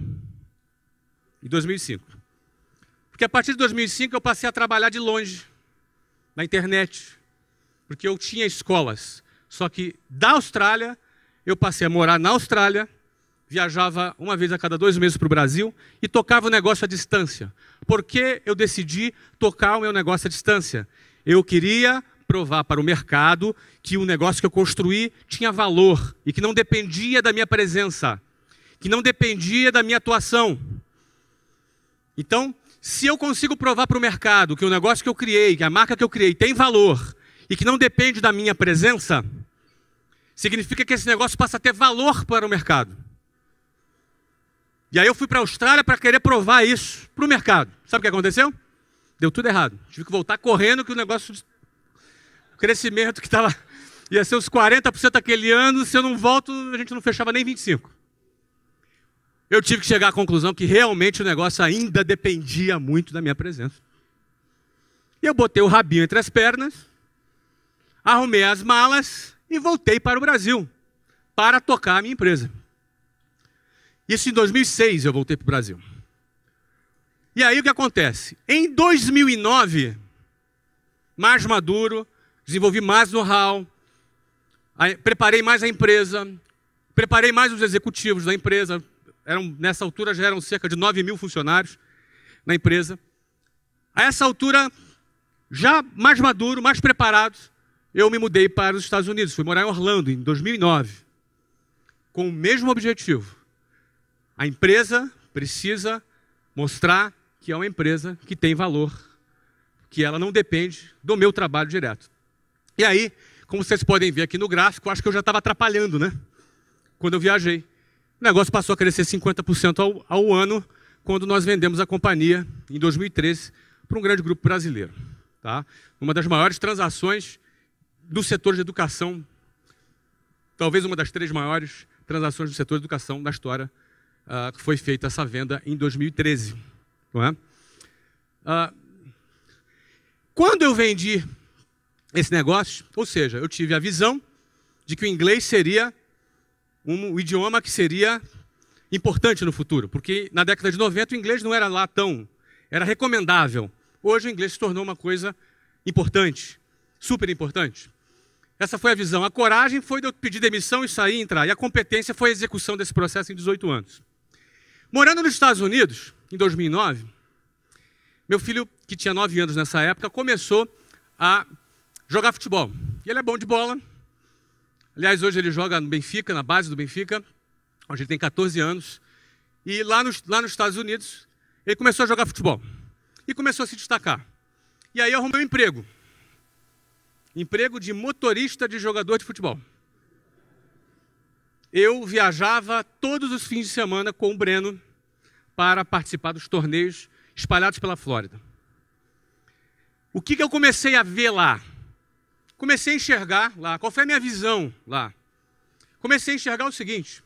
Em 2005. Porque a partir de 2005 eu passei a trabalhar de longe, na internet. Porque eu tinha escolas. Só que da Austrália, eu passei a morar na Austrália viajava uma vez a cada dois meses para o Brasil e tocava o negócio à distância. Por que eu decidi tocar o meu negócio à distância? Eu queria provar para o mercado que o negócio que eu construí tinha valor e que não dependia da minha presença, que não dependia da minha atuação. Então, se eu consigo provar para o mercado que o negócio que eu criei, que a marca que eu criei tem valor e que não depende da minha presença, significa que esse negócio passa a ter valor para o mercado. E aí eu fui para a Austrália para querer provar isso para o mercado. Sabe o que aconteceu? Deu tudo errado. Tive que voltar correndo que o negócio. O crescimento que estava. ia ser uns 40% aquele ano, se eu não volto, a gente não fechava nem 25%. Eu tive que chegar à conclusão que realmente o negócio ainda dependia muito da minha presença. E eu botei o rabinho entre as pernas, arrumei as malas e voltei para o Brasil para tocar a minha empresa. Isso em 2006 eu voltei para o Brasil. E aí o que acontece? Em 2009, mais maduro, desenvolvi mais know-how, preparei mais a empresa, preparei mais os executivos da empresa. Eram, nessa altura já eram cerca de 9 mil funcionários na empresa. A essa altura, já mais maduro, mais preparado, eu me mudei para os Estados Unidos. Fui morar em Orlando em 2009, com o mesmo objetivo a empresa precisa mostrar que é uma empresa que tem valor, que ela não depende do meu trabalho direto. E aí, como vocês podem ver aqui no gráfico, acho que eu já estava atrapalhando, né? Quando eu viajei. O negócio passou a crescer 50% ao, ao ano quando nós vendemos a companhia em 2013 para um grande grupo brasileiro. Tá? Uma das maiores transações do setor de educação, talvez uma das três maiores transações do setor de educação da história uh, foi feita essa venda em 2013. Não é? Uh, quando eu vendi esse negócio, ou seja, eu tive a visão de que o inglês seria um, um idioma que seria importante no futuro, porque na década de 90 o inglês não era lá tão, era recomendável. Hoje o inglês se tornou uma coisa importante, super importante. Essa foi a visão. A coragem foi de eu pedir demissão e sair e entrar. E a competência foi a execução desse processo em 18 anos. Morando nos Estados Unidos, em 2009, meu filho, que tinha 9 anos nessa época, começou a jogar futebol. E ele é bom de bola. Aliás, hoje ele joga no Benfica, na base do Benfica. Hoje ele tem 14 anos. E lá nos, lá nos Estados Unidos, ele começou a jogar futebol. E começou a se destacar. E aí arrumou um emprego. Emprego de motorista de jogador de futebol eu viajava todos os fins de semana com o Breno para participar dos torneios espalhados pela Flórida. O que, que eu comecei a ver lá? Comecei a enxergar lá. Qual foi a minha visão lá? Comecei a enxergar o seguinte: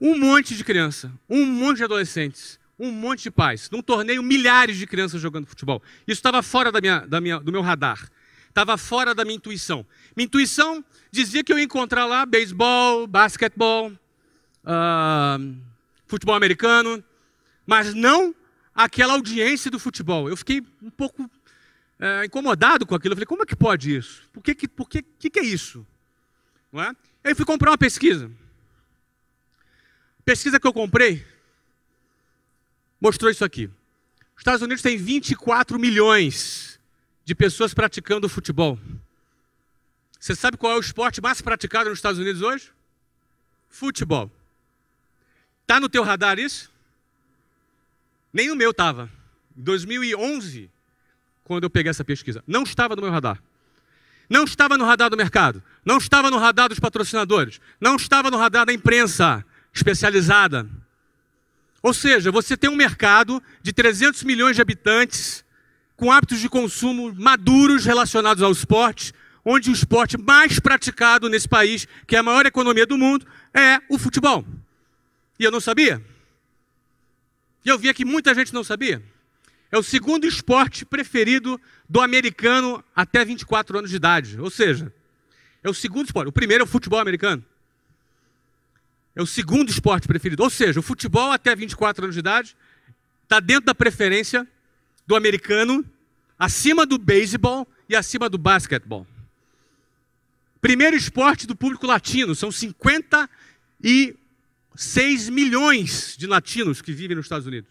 um monte de criança, um monte de adolescentes, um monte de pais. Num torneio, milhares de crianças jogando futebol. Isso estava fora da minha, da minha, do meu radar. Estava fora da minha intuição. Minha intuição dizia que eu ia encontrar lá beisebol, basquetebol, uh, futebol americano, mas não aquela audiência do futebol. Eu fiquei um pouco é, incomodado com aquilo. Eu falei, como é que pode isso? Por que, que, por que, que, que é isso? Não é? Aí fui comprar uma pesquisa. Pesquisa que eu comprei mostrou isso aqui. Os Estados Unidos têm 24 milhões de pessoas praticando futebol. Você sabe qual é o esporte mais praticado nos Estados Unidos hoje? Futebol. Tá no teu radar isso? Nem no meu estava. Em 2011, quando eu peguei essa pesquisa, não estava no meu radar. Não estava no radar do mercado, não estava no radar dos patrocinadores, não estava no radar da imprensa especializada. Ou seja, você tem um mercado de 300 milhões de habitantes com hábitos de consumo maduros relacionados ao esporte, onde o esporte mais praticado nesse país, que é a maior economia do mundo, é o futebol. E eu não sabia. E eu via que muita gente não sabia. É o segundo esporte preferido do americano até 24 anos de idade. Ou seja, é o segundo esporte. O primeiro é o futebol americano. É o segundo esporte preferido. Ou seja, o futebol até 24 anos de idade está dentro da preferência do americano, acima do beisebol e acima do basquetebol. Primeiro esporte do público latino, são 56 milhões de latinos que vivem nos Estados Unidos.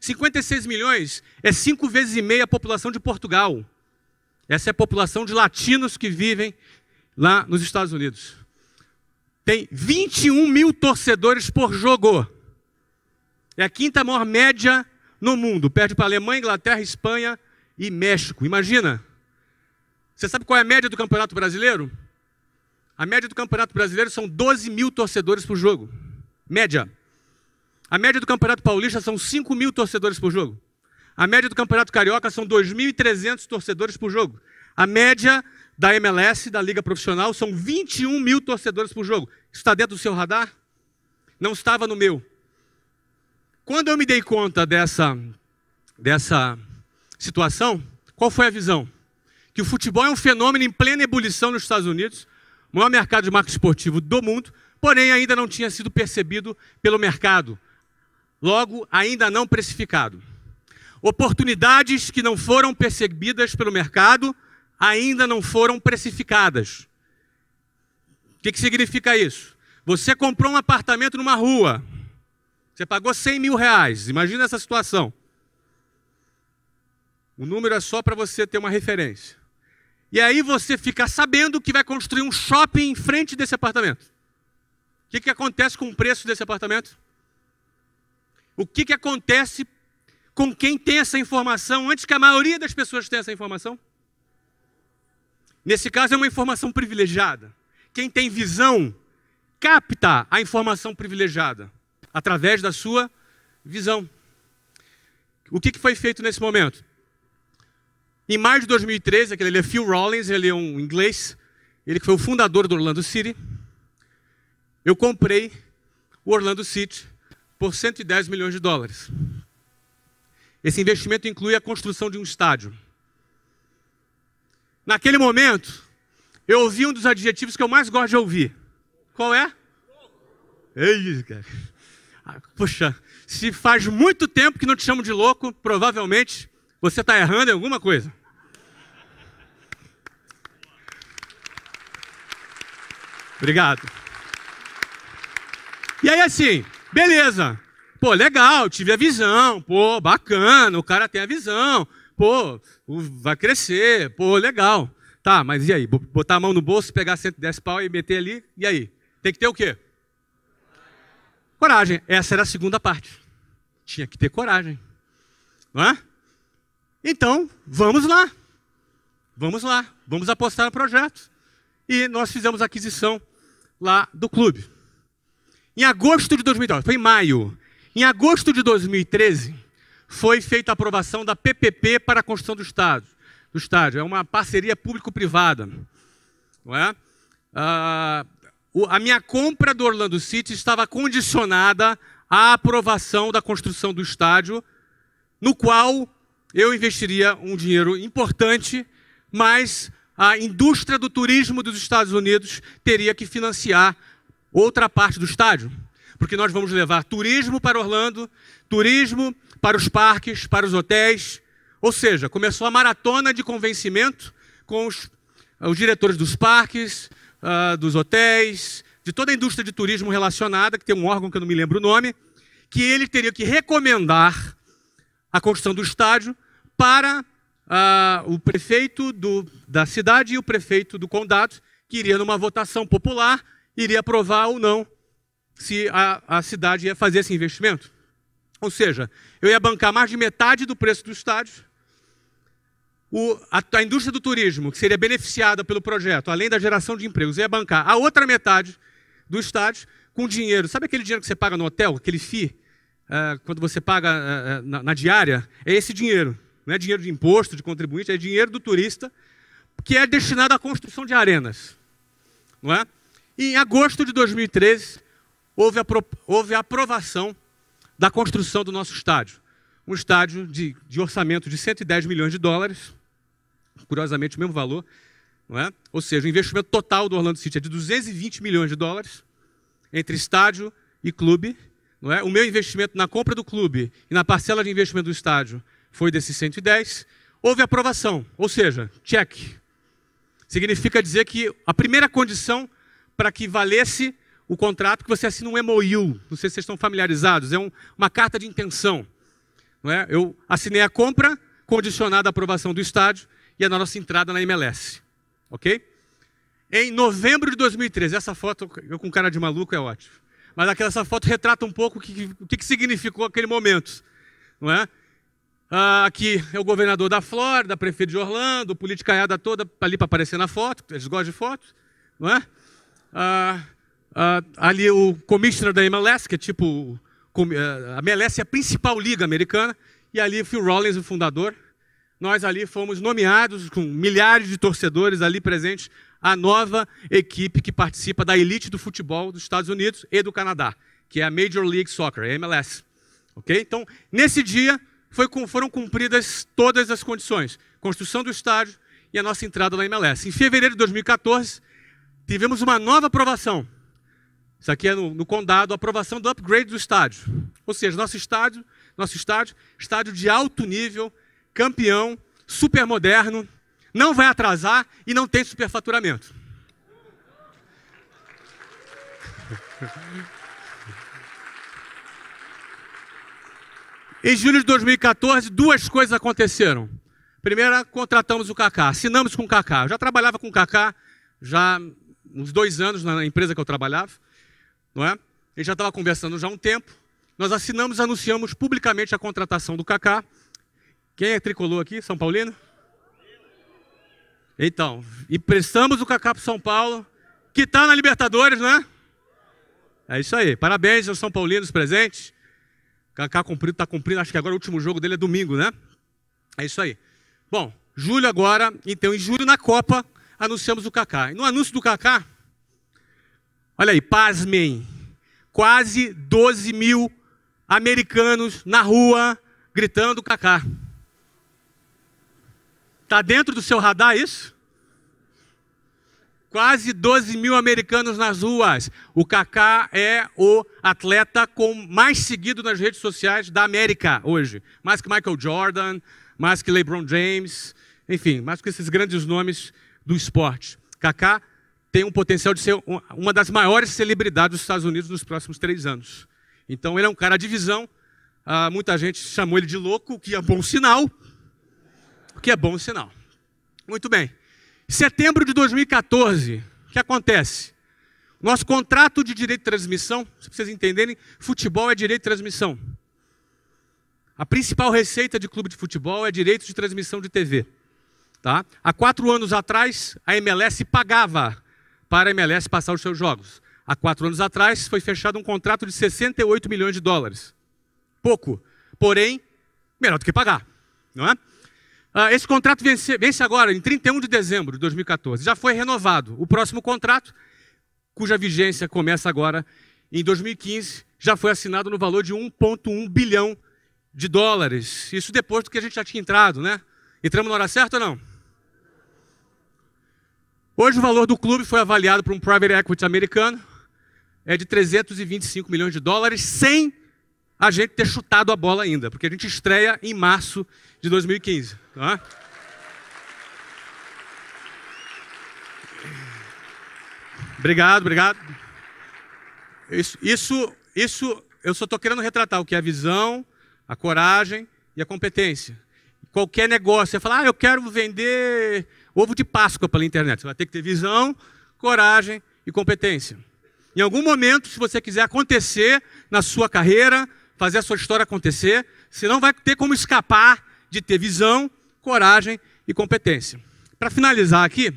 56 milhões é cinco vezes e meia a população de Portugal. Essa é a população de latinos que vivem lá nos Estados Unidos. Tem 21 mil torcedores por jogo. É a quinta maior média no mundo. Perde para Alemanha, Inglaterra, Espanha e México. Imagina. Você sabe qual é a média do Campeonato Brasileiro? A média do Campeonato Brasileiro são 12 mil torcedores por jogo. Média. A média do Campeonato Paulista são 5 mil torcedores por jogo. A média do Campeonato Carioca são 2.300 torcedores por jogo. A média da MLS, da Liga Profissional, são 21 mil torcedores por jogo. Isso está dentro do seu radar? Não estava no meu. Quando eu me dei conta dessa, dessa situação, qual foi a visão? que o futebol é um fenômeno em plena ebulição nos Estados Unidos, o maior mercado de marketing esportivo do mundo, porém ainda não tinha sido percebido pelo mercado, logo ainda não precificado. Oportunidades que não foram percebidas pelo mercado ainda não foram precificadas. O que, que significa isso? Você comprou um apartamento numa rua, você pagou 100 mil reais, imagina essa situação. O número é só para você ter uma referência. E aí você fica sabendo que vai construir um shopping em frente desse apartamento. O que, que acontece com o preço desse apartamento? O que, que acontece com quem tem essa informação antes que a maioria das pessoas tenha essa informação? Nesse caso, é uma informação privilegiada. Quem tem visão capta a informação privilegiada através da sua visão. O que, foi feito nesse momento? Em maio de 2013, aquele é Phil Rollins, ele é um inglês, ele que foi o fundador do Orlando City. Eu comprei o Orlando City por 110 milhões de dólares. Esse investimento inclui a construção de um estádio. Naquele momento, eu ouvi um dos adjetivos que eu mais gosto de ouvir. Qual é? Ei, cara. Poxa, se faz muito tempo que não te chamo de louco, provavelmente você está errando em alguma coisa. Obrigado. E aí, assim, beleza. Pô, legal, tive a visão. Pô, bacana, o cara tem a visão. Pô, vai crescer. Pô, legal. Tá, mas e aí? Botar a mão no bolso, pegar 110 pau e meter ali? E aí? Tem que ter o quê? Coragem. Essa era a segunda parte. Tinha que ter coragem. Não é? Então, vamos lá. Vamos lá. Vamos apostar no projeto. E nós fizemos a aquisição lá do clube. Em agosto de 2012, foi em maio. Em agosto de 2013, foi feita a aprovação da PPP para a construção do estádio. Do estádio. É uma parceria público-privada. Não é? Ah, a minha compra do Orlando City estava condicionada à aprovação da construção do estádio, no qual eu investiria um dinheiro importante, mas a indústria do turismo dos Estados Unidos teria que financiar outra parte do estádio. Porque nós vamos levar turismo para Orlando, turismo para os parques, para os hotéis. Ou seja, começou a maratona de convencimento com os, os diretores dos parques, uh, dos hotéis, de toda a indústria de turismo relacionada, que tem um órgão que eu não me lembro o nome, que ele teria que recomendar a construção do estádio para uh, o prefeito do, da cidade e o prefeito do condado, que iria numa votação popular, iria aprovar ou não se a, a cidade ia fazer esse investimento. Ou seja, eu ia bancar mais de metade do preço do estádio, o, a, a, indústria do turismo, que seria beneficiada pelo projeto, além da geração de empregos, ia bancar a outra metade do estádio com dinheiro. Sabe aquele dinheiro que você paga no hotel, aquele FII, uh, quando você paga uh, na, na, diária? É esse dinheiro. Não é dinheiro de imposto, de contribuinte, é dinheiro do turista, que é destinado à construção de arenas. Não é? E em agosto de 2013, houve a, houve a aprovação da construção do nosso estádio. Um estádio de, de orçamento de 110 milhões de dólares, curiosamente o mesmo valor, não é? ou seja, o investimento total do Orlando City é de 220 milhões de dólares, entre estádio e clube. Não é? O meu investimento na compra do clube e na parcela de investimento do estádio foi desses 110. Houve aprovação, ou seja, check. Significa dizer que a primeira condição para que valesse o contrato, que você assina um MOU, não sei se vocês estão familiarizados, é um, uma carta de intenção. Não é? Eu assinei a compra, condicionada à aprovação do estádio, e a nossa entrada na MLS. Ok? Em novembro de 2013, essa foto, eu com cara de maluco é ótimo. Mas aquela, essa foto retrata um pouco o que, o que significou aquele momento. Não é? Ah, aqui é o governador da Flórida, prefeito de Orlando, politicaiada toda ali para aparecer na foto, eles gostam de fotos, não é? Ah, ah, ali o commissioner da MLS, que é tipo. A MLS é a principal liga americana, e ali o Phil Rollins, o fundador, nós ali fomos nomeados com milhares de torcedores ali presentes, a nova equipe que participa da elite do futebol dos Estados Unidos e do Canadá, que é a Major League Soccer, a MLS. Ok? Então, nesse dia, foi, foram cumpridas todas as condições: construção do estádio e a nossa entrada na MLS. Em fevereiro de 2014, tivemos uma nova aprovação. Isso aqui é no, no condado, aprovação do upgrade do estádio. Ou seja, nosso estádio, nosso estádio, estádio de alto nível, campeão, super moderno, não vai atrasar e não tem superfaturamento. Em julho de 2014, duas coisas aconteceram. Primeira, contratamos o Kaká, assinamos com o Kaká. Eu já trabalhava com o Kaká já uns dois anos na empresa que eu trabalhava, não é? Ele já estava conversando já há um tempo. Nós assinamos, anunciamos publicamente a contratação do Kaká. Quem é tricolor aqui? São Paulino? Então, emprestamos o Kaká para São Paulo, que está na Libertadores, né? É isso aí. Parabéns aos São Paulinos presentes. Kaká cumprido, está cumprindo, acho que agora o último jogo dele é domingo, né? É isso aí. Bom, julho agora, então em julho na Copa, anunciamos o Kaká. E no anúncio do Kaká, olha aí, pasmem, quase 12 mil americanos na rua gritando Kaká. Está dentro do seu radar isso? Quase 12 mil americanos nas ruas. O Kaká é o atleta com mais seguido nas redes sociais da América hoje. Mais que Michael Jordan, mais que LeBron James, enfim, mais que esses grandes nomes do esporte. Kaká tem um potencial de ser uma das maiores celebridades dos Estados Unidos nos próximos três anos. Então ele é um cara de visão. Ah, muita gente chamou ele de louco, o que é bom sinal que é bom sinal. Muito bem. Setembro de 2014, o que acontece? Nosso contrato de direito de transmissão, se vocês entenderem, futebol é direito de transmissão. A principal receita de clube de futebol é direito de transmissão de TV. Tá? Há quatro anos atrás, a MLS pagava para a MLS passar os seus jogos. Há quatro anos atrás, foi fechado um contrato de 68 milhões de dólares. Pouco. Porém, melhor do que pagar, não é? Ah, esse contrato vence, vence agora em 31 de dezembro de 2014. Já foi renovado. O próximo contrato, cuja vigência começa agora em 2015, já foi assinado no valor de 1,1 bilhão de dólares. Isso depois do que a gente já tinha entrado, né? Entramos na hora certa ou não? Hoje o valor do clube foi avaliado por um private equity americano, é de 325 milhões de dólares, sem a gente ter chutado a bola ainda, porque a gente estreia em março de 2015. Tá? Obrigado, obrigado. Isso, isso, isso eu só estou querendo retratar o que é a visão, a coragem e a competência. Qualquer negócio, você fala, ah, eu quero vender ovo de Páscoa pela internet. Você vai ter que ter visão, coragem e competência. Em algum momento, se você quiser acontecer na sua carreira, fazer a sua história acontecer, você não vai ter como escapar de ter visão, coragem e competência. Para finalizar aqui,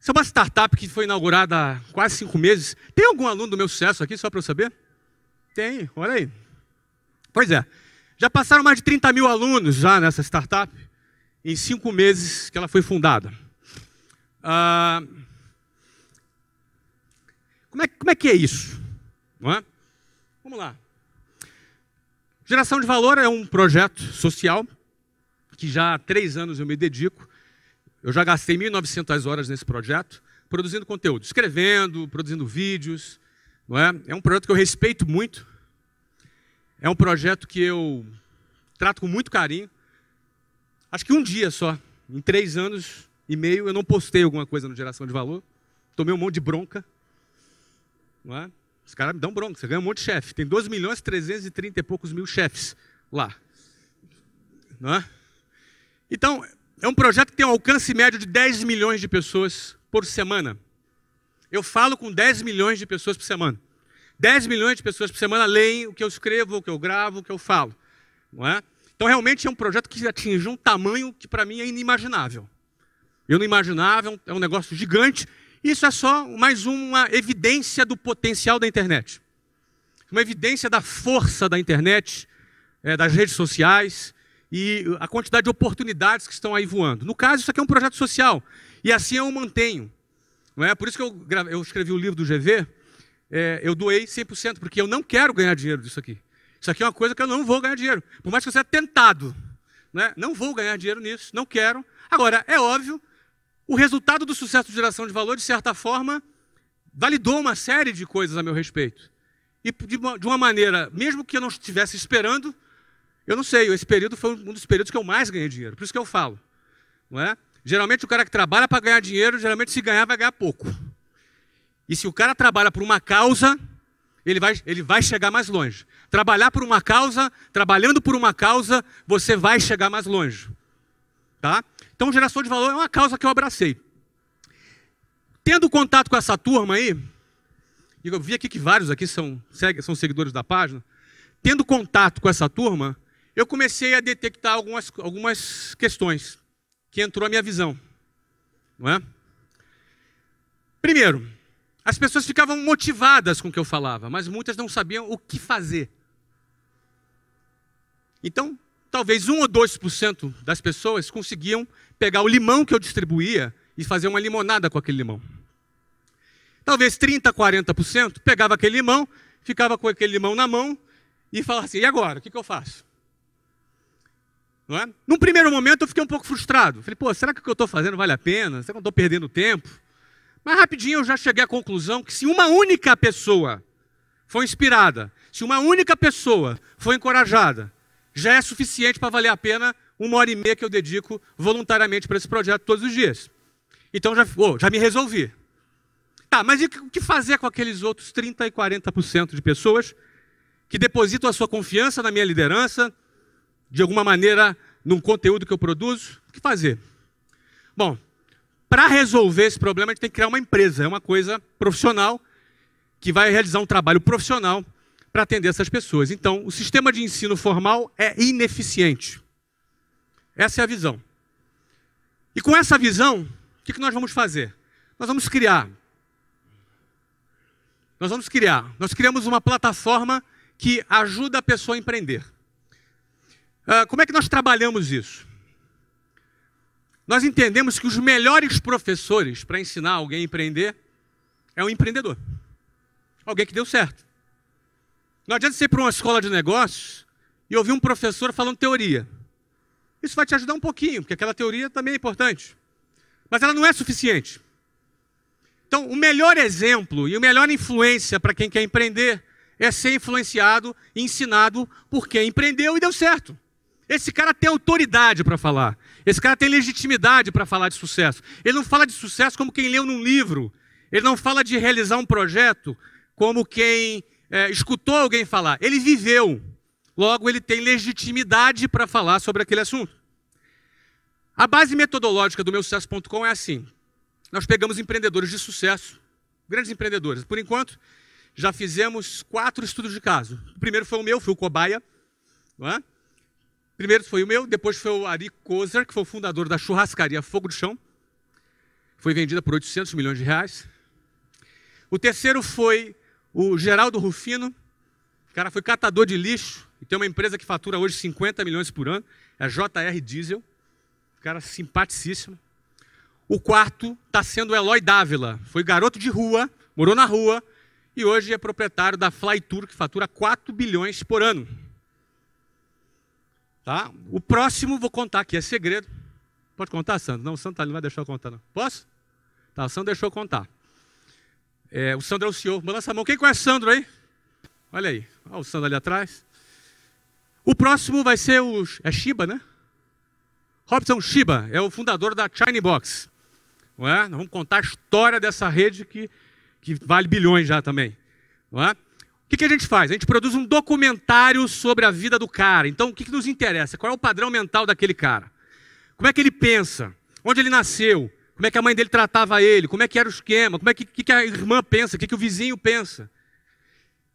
isso é uma startup que foi inaugurada há quase cinco meses. Tem algum aluno do meu sucesso aqui, só para eu saber? Tem, olha aí. Pois é, já passaram mais de 30 mil alunos já nessa startup, em cinco meses que ela foi fundada. Ah, como, é, como é que é isso? Não é? Vamos lá. Geração de Valor é um projeto social que já há três anos eu me dedico. Eu já gastei 1.900 horas nesse projeto, produzindo conteúdo, escrevendo, produzindo vídeos. Não é? é um projeto que eu respeito muito. É um projeto que eu trato com muito carinho. Acho que um dia só, em três anos e meio, eu não postei alguma coisa no Geração de Valor. Tomei um monte de bronca. Não é? Os caras me dão bronca, você ganha um monte de chefe. Tem 12 milhões e 330 e poucos mil chefes lá. Não é? Então, é um projeto que tem um alcance médio de 10 milhões de pessoas por semana. Eu falo com 10 milhões de pessoas por semana. 10 milhões de pessoas por semana leem o que eu escrevo, o que eu gravo, o que eu falo. Não é? Então, realmente é um projeto que atinge um tamanho que para mim é inimaginável. Eu não imaginava, é um é negócio gigante isso é só mais uma evidência do potencial da internet. Uma evidência da força da internet, é, das redes sociais e a quantidade de oportunidades que estão aí voando. No caso, isso aqui é um projeto social. E assim eu mantenho. Não é? Por isso que eu, eu escrevi o livro do GV, é, eu doei 100%, porque eu não quero ganhar dinheiro disso aqui. Isso aqui é uma coisa que eu não vou ganhar dinheiro. Por mais que eu seja tentado. Né? Não vou ganhar dinheiro nisso, não quero. Agora, é óbvio o resultado do sucesso de geração de valor, de certa forma, validou uma série de coisas a meu respeito. E de uma maneira, mesmo que eu não estivesse esperando, eu não sei, esse período foi um dos períodos que eu mais ganhei dinheiro. Por isso que eu falo. Não é? Geralmente o cara que trabalha para ganhar dinheiro, geralmente se ganhar, vai ganhar pouco. E se o cara trabalha por uma causa, ele vai, ele vai chegar mais longe. Trabalhar por uma causa, trabalhando por uma causa, você vai chegar mais longe. Tá? Então, geração de valor é uma causa que eu abracei. Tendo contato com essa turma aí, e eu vi aqui que vários aqui são, são seguidores da página, tendo contato com essa turma, eu comecei a detectar algumas, algumas questões que entrou a minha visão. Não é? Primeiro, as pessoas ficavam motivadas com o que eu falava, mas muitas não sabiam o que fazer. Então, talvez 1 ou 2% das pessoas conseguiam pegar o limão que eu distribuía e fazer uma limonada com aquele limão. Talvez 30%, 40% pegava aquele limão, ficava com aquele limão na mão e falava assim: e agora? O que, que eu faço? Não é? Num primeiro momento eu fiquei um pouco frustrado. Falei, pô, será que o que eu estou fazendo vale a pena? Será que eu estou perdendo tempo? Mas rapidinho eu já cheguei à conclusão que se uma única pessoa foi inspirada, se uma única pessoa foi encorajada, já é suficiente para valer a pena uma hora e meia que eu dedico voluntariamente para esse projeto todos os dias. Então já, oh, já me resolvi. Tá, mas e o que fazer com aqueles outros 30% e 40% de pessoas que depositam a sua confiança na minha liderança, de alguma maneira, num conteúdo que eu produzo? O que fazer? Bom, para resolver esse problema, a gente tem que criar uma empresa, é uma coisa profissional, que vai realizar um trabalho profissional para atender essas pessoas. Então, o sistema de ensino formal é ineficiente. Essa é a visão. E com essa visão, o que nós vamos fazer? Nós vamos criar. Nós vamos criar. Nós criamos uma plataforma que ajuda a pessoa a empreender. Uh, como é que nós trabalhamos isso? Nós entendemos que os melhores professores para ensinar alguém a empreender é um empreendedor. Alguém que deu certo. Não adianta você ir para uma escola de negócios e ouvir um professor falando teoria. Isso vai te ajudar um pouquinho, porque aquela teoria também é importante. Mas ela não é suficiente. Então, o melhor exemplo e a melhor influência para quem quer empreender é ser influenciado e ensinado por quem empreendeu e deu certo. Esse cara tem autoridade para falar. Esse cara tem legitimidade para falar de sucesso. Ele não fala de sucesso como quem leu num livro. Ele não fala de realizar um projeto como quem é, escutou alguém falar. Ele viveu. Logo, ele tem legitimidade para falar sobre aquele assunto. A base metodológica do meu sucesso.com é assim: nós pegamos empreendedores de sucesso, grandes empreendedores. Por enquanto, já fizemos quatro estudos de caso. O primeiro foi o meu, foi o Cobaia. Não é? Primeiro foi o meu, depois foi o Ari Kozer, que foi o fundador da churrascaria Fogo do Chão. Foi vendida por 800 milhões de reais. O terceiro foi o Geraldo Rufino. O cara foi catador de lixo e tem uma empresa que fatura hoje 50 milhões por ano. É a JR Diesel cara simpaticíssimo. O quarto está sendo o Eloy Dávila. Foi garoto de rua, morou na rua e hoje é proprietário da Fly Tour, que fatura 4 bilhões por ano. Tá? O próximo vou contar aqui, é segredo. Pode contar, Sandro? Não, o Sandro tá não vai deixar eu contar, não. Posso? Tá, o Sandro deixou eu contar. É, o Sandro é o senhor. Balança a mão. Quem conhece o Sandro aí? Olha aí. Olha o Sandro ali atrás. O próximo vai ser o. É Shiba, né? Robson Shiba é o fundador da China Box. Não é? Nós vamos contar a história dessa rede que, que vale bilhões já também. Não é? Que, que, a gente faz? A gente produz um documentário sobre a vida do cara. Então, o que, que nos interessa? Qual é o padrão mental daquele cara? Como é que ele pensa? Onde ele nasceu? Como é que a mãe dele tratava ele? Como é que era o esquema? Como é que, que a irmã pensa? O que, que o vizinho pensa?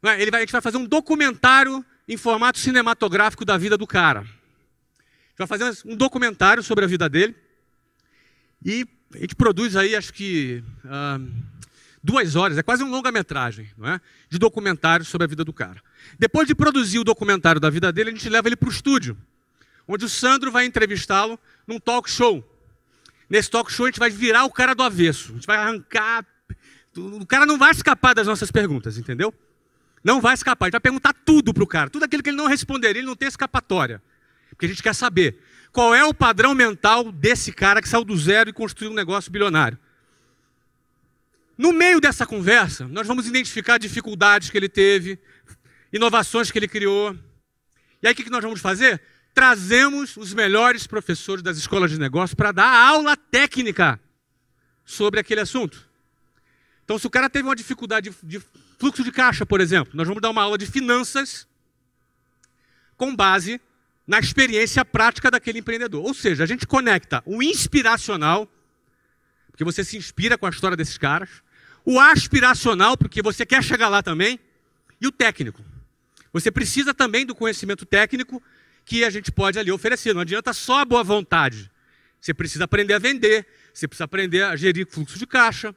É? Ele vai, a gente vai fazer um documentário em formato cinematográfico da vida do cara vai fazer um documentário sobre a vida dele. E a gente produz aí, acho que, uh, duas horas, é quase um longa-metragem, não é? De documentário sobre a vida do cara. Depois de produzir o documentário da vida dele, a gente leva ele para o estúdio, onde o Sandro vai entrevistá-lo num talk show. Nesse talk show a gente vai virar o cara do avesso, a gente vai arrancar. O cara não vai escapar das nossas perguntas, entendeu? Não vai escapar, a gente vai perguntar tudo para o cara, tudo aquilo que ele não responderia, ele não tem escapatória. Porque a gente quer saber qual é o padrão mental desse cara que saiu do zero e construiu um negócio bilionário. No meio dessa conversa, nós vamos identificar dificuldades que ele teve, inovações que ele criou. E aí o que nós vamos fazer? Trazemos os melhores professores das escolas de negócio para dar aula técnica sobre aquele assunto. Então, se o cara teve uma dificuldade de, fluxo de caixa, por exemplo, nós vamos dar uma aula de finanças com base na experiência prática daquele empreendedor. Ou seja, a gente conecta o inspiracional, porque você se inspira com a história desses caras, o aspiracional, porque você quer chegar lá também, e o técnico. Você precisa também do conhecimento técnico que a gente pode ali oferecer. Não adianta só a boa vontade. Você precisa aprender a vender, você precisa aprender a gerir fluxo de caixa,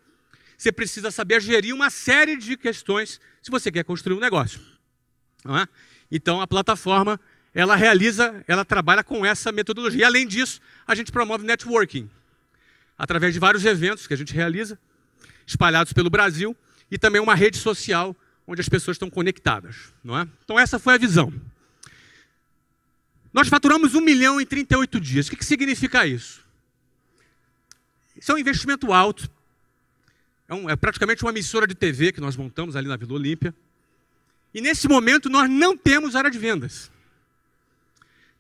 você precisa saber gerir uma série de questões se você quer construir um negócio. É? Então, a plataforma ela realiza, ela trabalha com essa metodologia. E além disso, a gente promove networking através de vários eventos que a gente realiza, espalhados pelo Brasil, e também uma rede social onde as pessoas estão conectadas. Não é? Então essa foi a visão. Nós faturamos 1 milhão em 38 dias. O que, que significa isso? Isso é um investimento alto. É, um, é praticamente uma emissora de TV que nós montamos ali na Vila Olímpia. E nesse momento nós não temos área de vendas.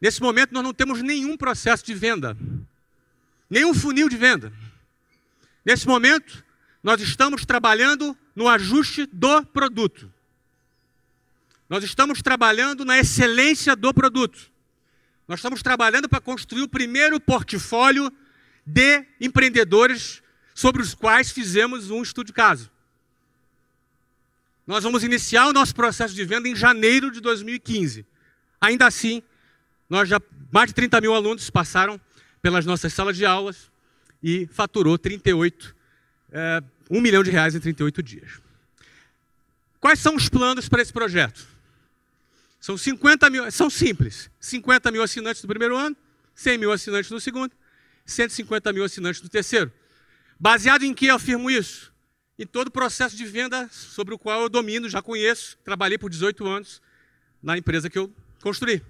Nesse momento, nós não temos nenhum processo de venda, nenhum funil de venda. Nesse momento, nós estamos trabalhando no ajuste do produto. Nós estamos trabalhando na excelência do produto. Nós estamos trabalhando para construir o primeiro portfólio de empreendedores sobre os quais fizemos um estudo de caso. Nós vamos iniciar o nosso processo de venda em janeiro de 2015. Ainda assim, nós já, mais de 30 mil alunos passaram pelas nossas salas de aulas e faturou 38, é, 1 milhão de reais em 38 dias. Quais são os planos para esse projeto? São 50 mil, são simples. 50 mil assinantes no primeiro ano, 100 mil assinantes no segundo, 150 mil assinantes no terceiro. Baseado em que eu afirmo isso? Em todo o processo de venda sobre o qual eu domino, já conheço, trabalhei por 18 anos na empresa que eu construí.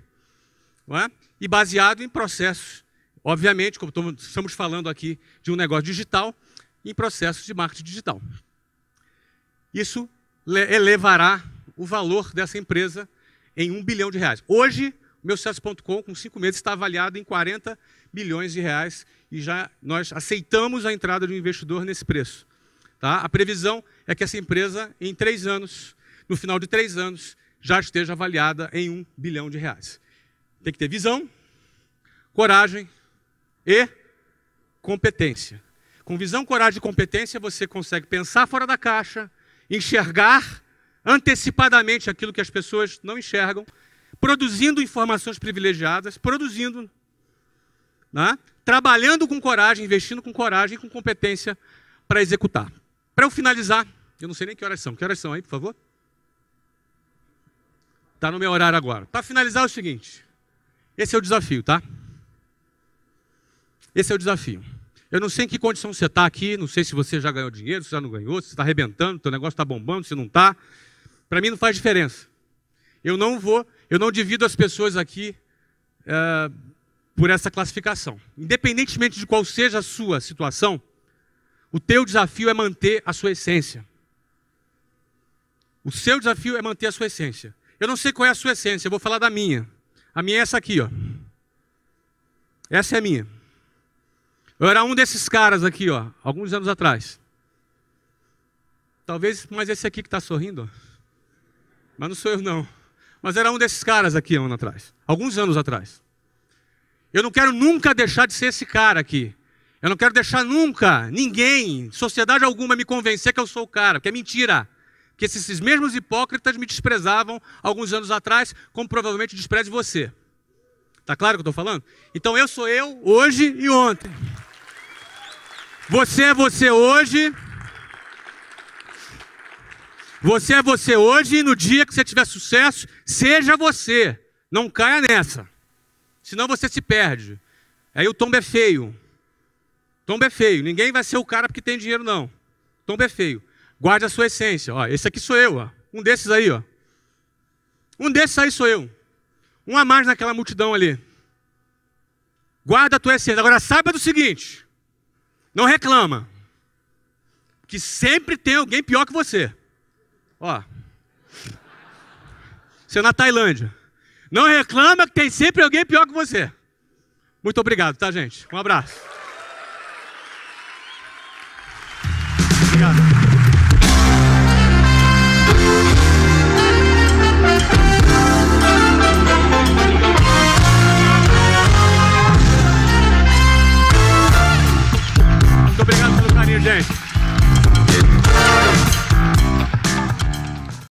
É? E baseado em processos, obviamente, como estamos falando aqui de um negócio digital, em processos de marketing digital. Isso elevará o valor dessa empresa em um bilhão de reais. Hoje, o meu sucesso.com, com cinco meses, está avaliado em 40 milhões de reais e já nós aceitamos a entrada de um investidor nesse preço. Tá? A previsão é que essa empresa, em três anos, no final de três anos, já esteja avaliada em um bilhão de reais. Tem que ter visão, coragem e competência. Com visão, coragem e competência, você consegue pensar fora da caixa, enxergar antecipadamente aquilo que as pessoas não enxergam, produzindo informações privilegiadas, produzindo, né? trabalhando com coragem, investindo com coragem e com competência para executar. Para eu finalizar, eu não sei nem que horas são. Que horas são aí, por favor? Está no meu horário agora. Para finalizar é o seguinte: esse é o desafio, tá? Esse é o desafio. Eu não sei em que condição você está aqui, não sei se você já ganhou dinheiro, se já não ganhou, se está arrebentando, seu negócio está bombando, se não está. Para mim não faz diferença. Eu não vou, eu não divido as pessoas aqui é, por essa classificação. Independentemente de qual seja a sua situação, o teu desafio é manter a sua essência. O seu desafio é manter a sua essência. Eu não sei qual é a sua essência, eu vou falar da minha. A minha é essa aqui, ó. Essa é a minha. Eu era um desses caras aqui, ó, alguns anos atrás. Talvez, mas esse aqui que está sorrindo, mas não sou eu não. Mas era um desses caras aqui, um ano atrás, alguns anos atrás. Eu não quero nunca deixar de ser esse cara aqui. Eu não quero deixar nunca ninguém, sociedade alguma, me convencer que eu sou o cara, que é mentira. Que esses mesmos hipócritas me desprezavam alguns anos atrás, como provavelmente despreze você. Tá claro o que eu estou falando? Então eu sou eu hoje e ontem. Você é você hoje. Você é você hoje e no dia que você tiver sucesso, seja você. Não caia nessa. Senão você se perde. Aí o tombo é feio. Tombo é feio. Ninguém vai ser o cara porque tem dinheiro, não. Tombo é feio. Guarde a sua essência. Ó, esse aqui sou eu. Ó. Um desses aí. Ó. Um desses aí sou eu. Um a mais naquela multidão ali. Guarda a tua essência. Agora saiba do seguinte. Não reclama. Que sempre tem alguém pior que você. Ó. Você é na Tailândia. Não reclama que tem sempre alguém pior que você. Muito obrigado, tá, gente? Um abraço.